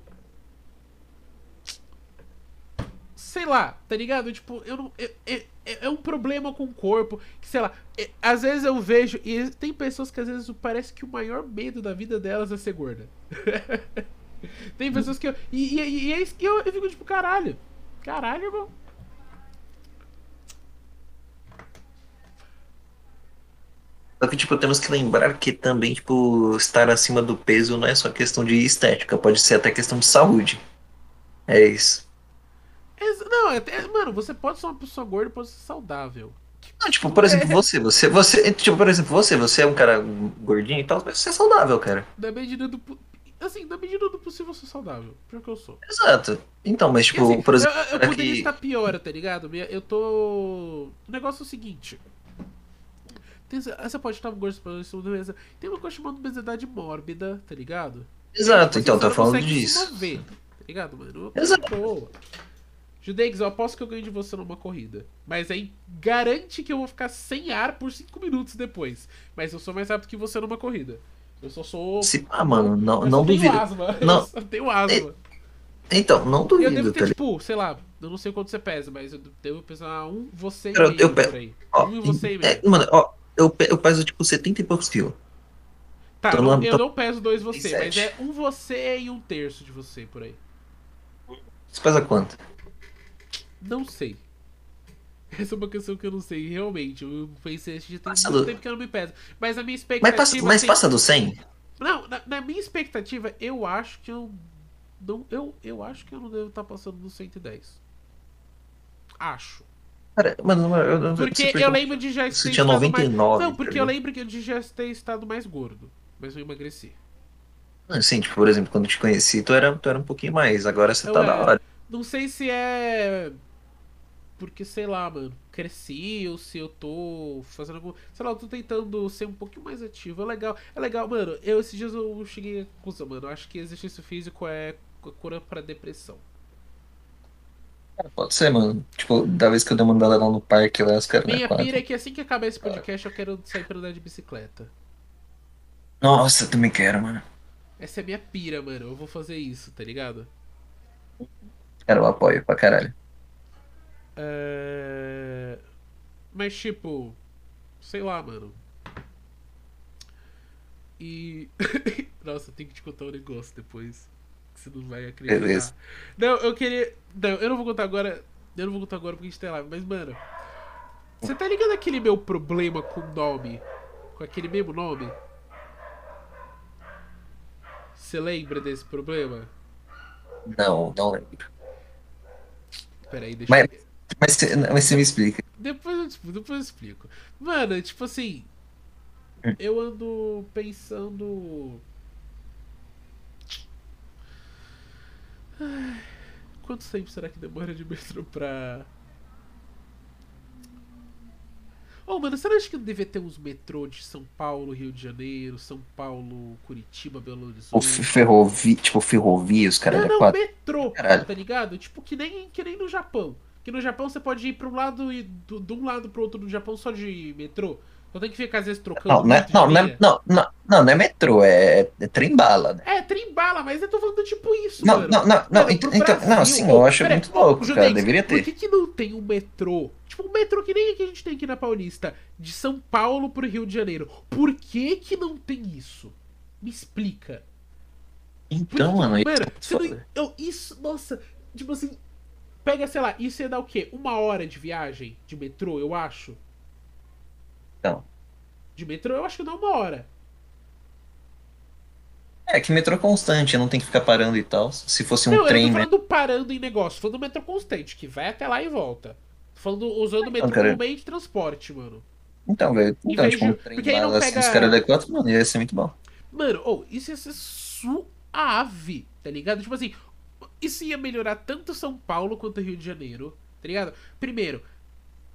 S1: Sei lá, tá ligado? Tipo, eu não. É, é, é um problema com o corpo. Que, sei lá, é- às vezes eu vejo. E tem pessoas que às vezes parece que o maior medo da vida delas é ser gorda. *laughs* tem pessoas que eu. E, e, e é isso que eu, eu fico tipo, caralho. Caralho, irmão.
S2: Só que, tipo, temos que lembrar que também, tipo, estar acima do peso não é só questão de estética, pode ser até questão de saúde. É isso.
S1: Ex- Não, até, mano, você pode ser uma pessoa gorda e pode ser saudável.
S2: Não, tipo, por exemplo, *laughs* você, você, você, tipo, por exemplo, você, você é um cara gordinho e tal, mas você é saudável, cara.
S1: Na medida do. Assim, na medida do possível eu sou saudável. Porque eu sou.
S2: Exato. Então, mas, tipo,
S1: assim,
S2: por exemplo,
S1: eu- eu poderia
S2: que-
S1: estar pior, tá ligado? Eu tô. O negócio é o seguinte. Tem, você pode estar pra isso, beleza. Tem uma coisa chamada obesidade mórbida, tá ligado?
S2: Exato, então, tá falando
S1: se
S2: disso.
S1: mover, tá ligado, mano?
S2: Exato.
S1: Boa. Judex, eu aposto que eu ganho de você numa corrida. Mas aí garante que eu vou ficar sem ar por 5 minutos depois. Mas eu sou mais rápido que você numa corrida. Eu só sou.
S2: Se ah, mano, não,
S1: eu
S2: não
S1: só tenho
S2: duvido.
S1: asma.
S2: Não.
S1: Eu só tenho asma.
S2: Então, não
S1: E eu
S2: duvido,
S1: devo
S2: tá
S1: ter,
S2: ligado?
S1: tipo, sei lá, eu não sei quanto você pesa, mas eu devo pesar um você e
S2: Eu-
S1: meio
S2: eu pe-
S1: por aí.
S2: Ó,
S1: um e você e meio.
S2: é, mano, ó, eu, eu peso tipo 70 e poucos quilos.
S1: Tá,
S2: tô
S1: eu,
S2: tô-
S1: não peso dois você, mas
S2: 37.
S1: é um você e um terço de você por aí.
S2: Você pesa quanto?
S1: Não sei. *laughs* Essa é uma questão que eu não sei, realmente. Eu pensei, já tem
S2: Passa
S1: muito
S2: do-
S1: tempo que eu não me peso. Mas a minha
S2: Mas
S1: expectativa.
S2: passa, mas
S1: assim-
S2: passa do 100?
S1: Não, na, na minha expectativa, eu acho que eu. Não, eu, eu acho que eu não devo estar passando no 110. Acho.
S2: Cara, mano, eu, eu, não
S1: Porque
S2: sei
S1: eu lembro de já
S2: Você
S1: ter
S2: tinha
S1: estado
S2: 99,
S1: mais... Não, porque eu lembro que de já ter estado mais gordo. Mas eu emagreci.
S2: Assim, tipo, por exemplo, quando eu te conheci, tu era, tu era um pouquinho mais, agora você
S1: Eu
S2: tá da hora.
S1: Não sei se é. Porque, sei lá, mano, cresci ou se eu tô fazendo algum. Sei lá, eu tô tentando ser um pouquinho mais ativo. É legal. É legal, mano. Eu esses dias eu cheguei conclusão, mano. Eu acho que exercício físico é a cura pra depressão.
S2: Pode ser, mano. Tipo, da vez que eu dei uma andada lá no parque, lá, os caras
S1: Minha pira é que assim que acabar esse podcast, eu quero sair pra andar de bicicleta.
S2: Nossa, eu também quero, mano.
S1: Essa é minha pira, mano. Eu vou fazer isso, tá ligado?
S2: Cara, eu apoio pra caralho.
S1: É... Mas tipo, sei lá, mano. E. *laughs* Nossa, eu tenho que te contar um negócio depois. Que você não vai acreditar.
S2: Beleza.
S1: Não, eu queria. Não, eu não vou contar agora. Eu não vou contar agora porque a gente tá live, mas, mano. Você tá ligado aquele meu problema com o nome? Com aquele mesmo nome? Você lembra desse problema?
S2: Não, não lembro.
S1: Peraí, deixa
S2: Mas-
S1: eu.
S2: Mas, você- mas você me explica.
S1: Depois eu, explico, depois eu explico. Mano, tipo assim.
S2: Hum.
S1: Eu ando pensando. Ai, Quanto tempo será que demora de metrô pra. Oh, mano, será que não devia ter uns metrô de São Paulo, Rio de Janeiro, São Paulo, Curitiba, Belo Horizonte?
S2: f- ferrovi, tipo, ferrovia, os caras
S1: Não, não,
S2: quatro.
S1: metrô,
S2: Caralho.
S1: tá ligado? Tipo, que nem, que nem no Japão. Que no Japão você pode ir pra um lado e do, de um lado pro outro do Japão só de metrô. Então tem que ficar às vezes trocando.
S2: Não, não é, não, não, é, não, não, não, não é metrô, é, é trem-bala, né?
S1: É, trem-bala, mas eu tô falando tipo isso,
S2: Não,
S1: mano.
S2: não, não, não,
S1: Mano,
S2: ent-
S1: pro
S2: então, não, sim, eu acho muito louco, cara,
S1: Judex,
S2: deveria
S1: Por
S2: ter.
S1: que, que não tem um metrô? Tipo, um metrô que nem que a gente tem aqui na Paulista, de São Paulo pro Rio de Janeiro. Por que que não tem isso? Me explica. Por
S2: Então,
S1: que-
S2: mano, isso
S1: mano,
S2: é
S1: você não- eu- isso, nossa, tipo assim, pega, sei lá, isso ia dar o quê? Uma hora de viagem de metrô, eu acho.
S2: Então.
S1: De metrô, eu acho que dá uma hora.
S2: É que metrô é constante, não tem que ficar parando e tal. Se fosse um
S1: não, eu
S2: trem,
S1: não tô
S2: né?
S1: falando parando em negócio, tô falando do metrô constante, que vai até lá e volta. Tô falando usando o metrô
S2: cara.
S1: como meio de transporte, mano.
S2: Então, velho, então, tipo, um
S1: de-
S2: trem
S1: porque
S2: bala assim,
S1: pega-
S2: os caras da quatro, mano, ia ser muito bom.
S1: Mano, oh, isso ia ser suave, tá ligado? Tipo assim, isso ia melhorar tanto São Paulo quanto Rio de Janeiro, tá ligado? Primeiro,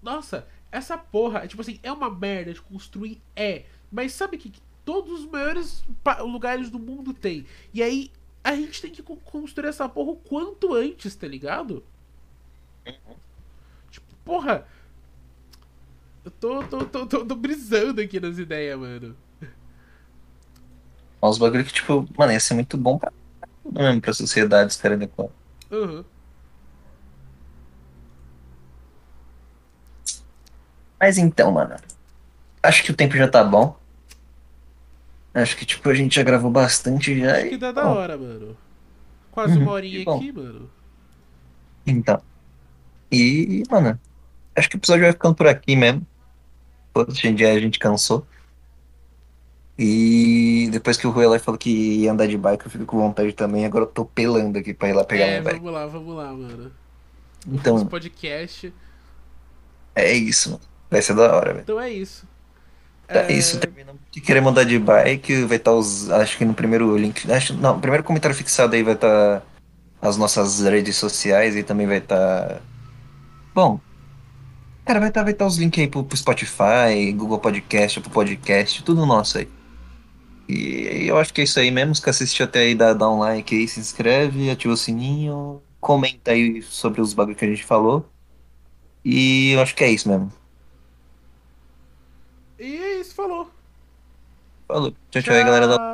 S1: nossa, essa porra, tipo assim, é uma merda de construir, é. Mas sabe que que todos os maiores lugares do mundo tem. E aí, a gente tem que con- construir essa porra o quanto antes, tá ligado? Tipo, porra. Eu tô, tô, tô, tô, tô brisando aqui nas ideias, mano.
S2: Uns bagulho que, tipo, mano, ia ser muito bom pra mesmo, pra sociedade, os caras da quatro. Mas então, mano, acho que o tempo já tá bom. Acho que, tipo, a gente já gravou bastante já.
S1: Acho
S2: e,
S1: que dá da
S2: bom,
S1: hora, mano. Quase
S2: Uhum,
S1: uma horinha
S2: que bom.
S1: aqui, mano.
S2: Então. E, mano, acho que o episódio vai ficando por aqui mesmo. Hoje em dia a gente cansou. E depois que o Rui lá falou que ia andar de bike, eu fico com vontade também. Agora eu tô pelando aqui pra ir lá pegar
S1: é,
S2: minha bike.
S1: vamos lá, vamos lá, mano.
S2: Então,
S1: podcast.
S2: é isso, mano. Vai ser da hora, velho.
S1: Então é isso.
S2: É isso, terminamos de querer mudar de bike, vai estar os. Acho que no primeiro link. Acho, não, o primeiro comentário fixado aí vai estar as nossas redes sociais e também vai estar. Bom, Cara, vai estar vai tá os links aí pro, pro Spotify, Google Podcast, pro podcast, tudo nosso aí. E eu acho que é isso aí mesmo. Se assistiu até aí, dá, dá um like aí, se inscreve, ativa o sininho, comenta aí sobre os bagulhos que a gente falou. E eu acho que é isso mesmo.
S1: E é isso, falou.
S2: Falou. Tchau, tchau, tchau. aí, galera da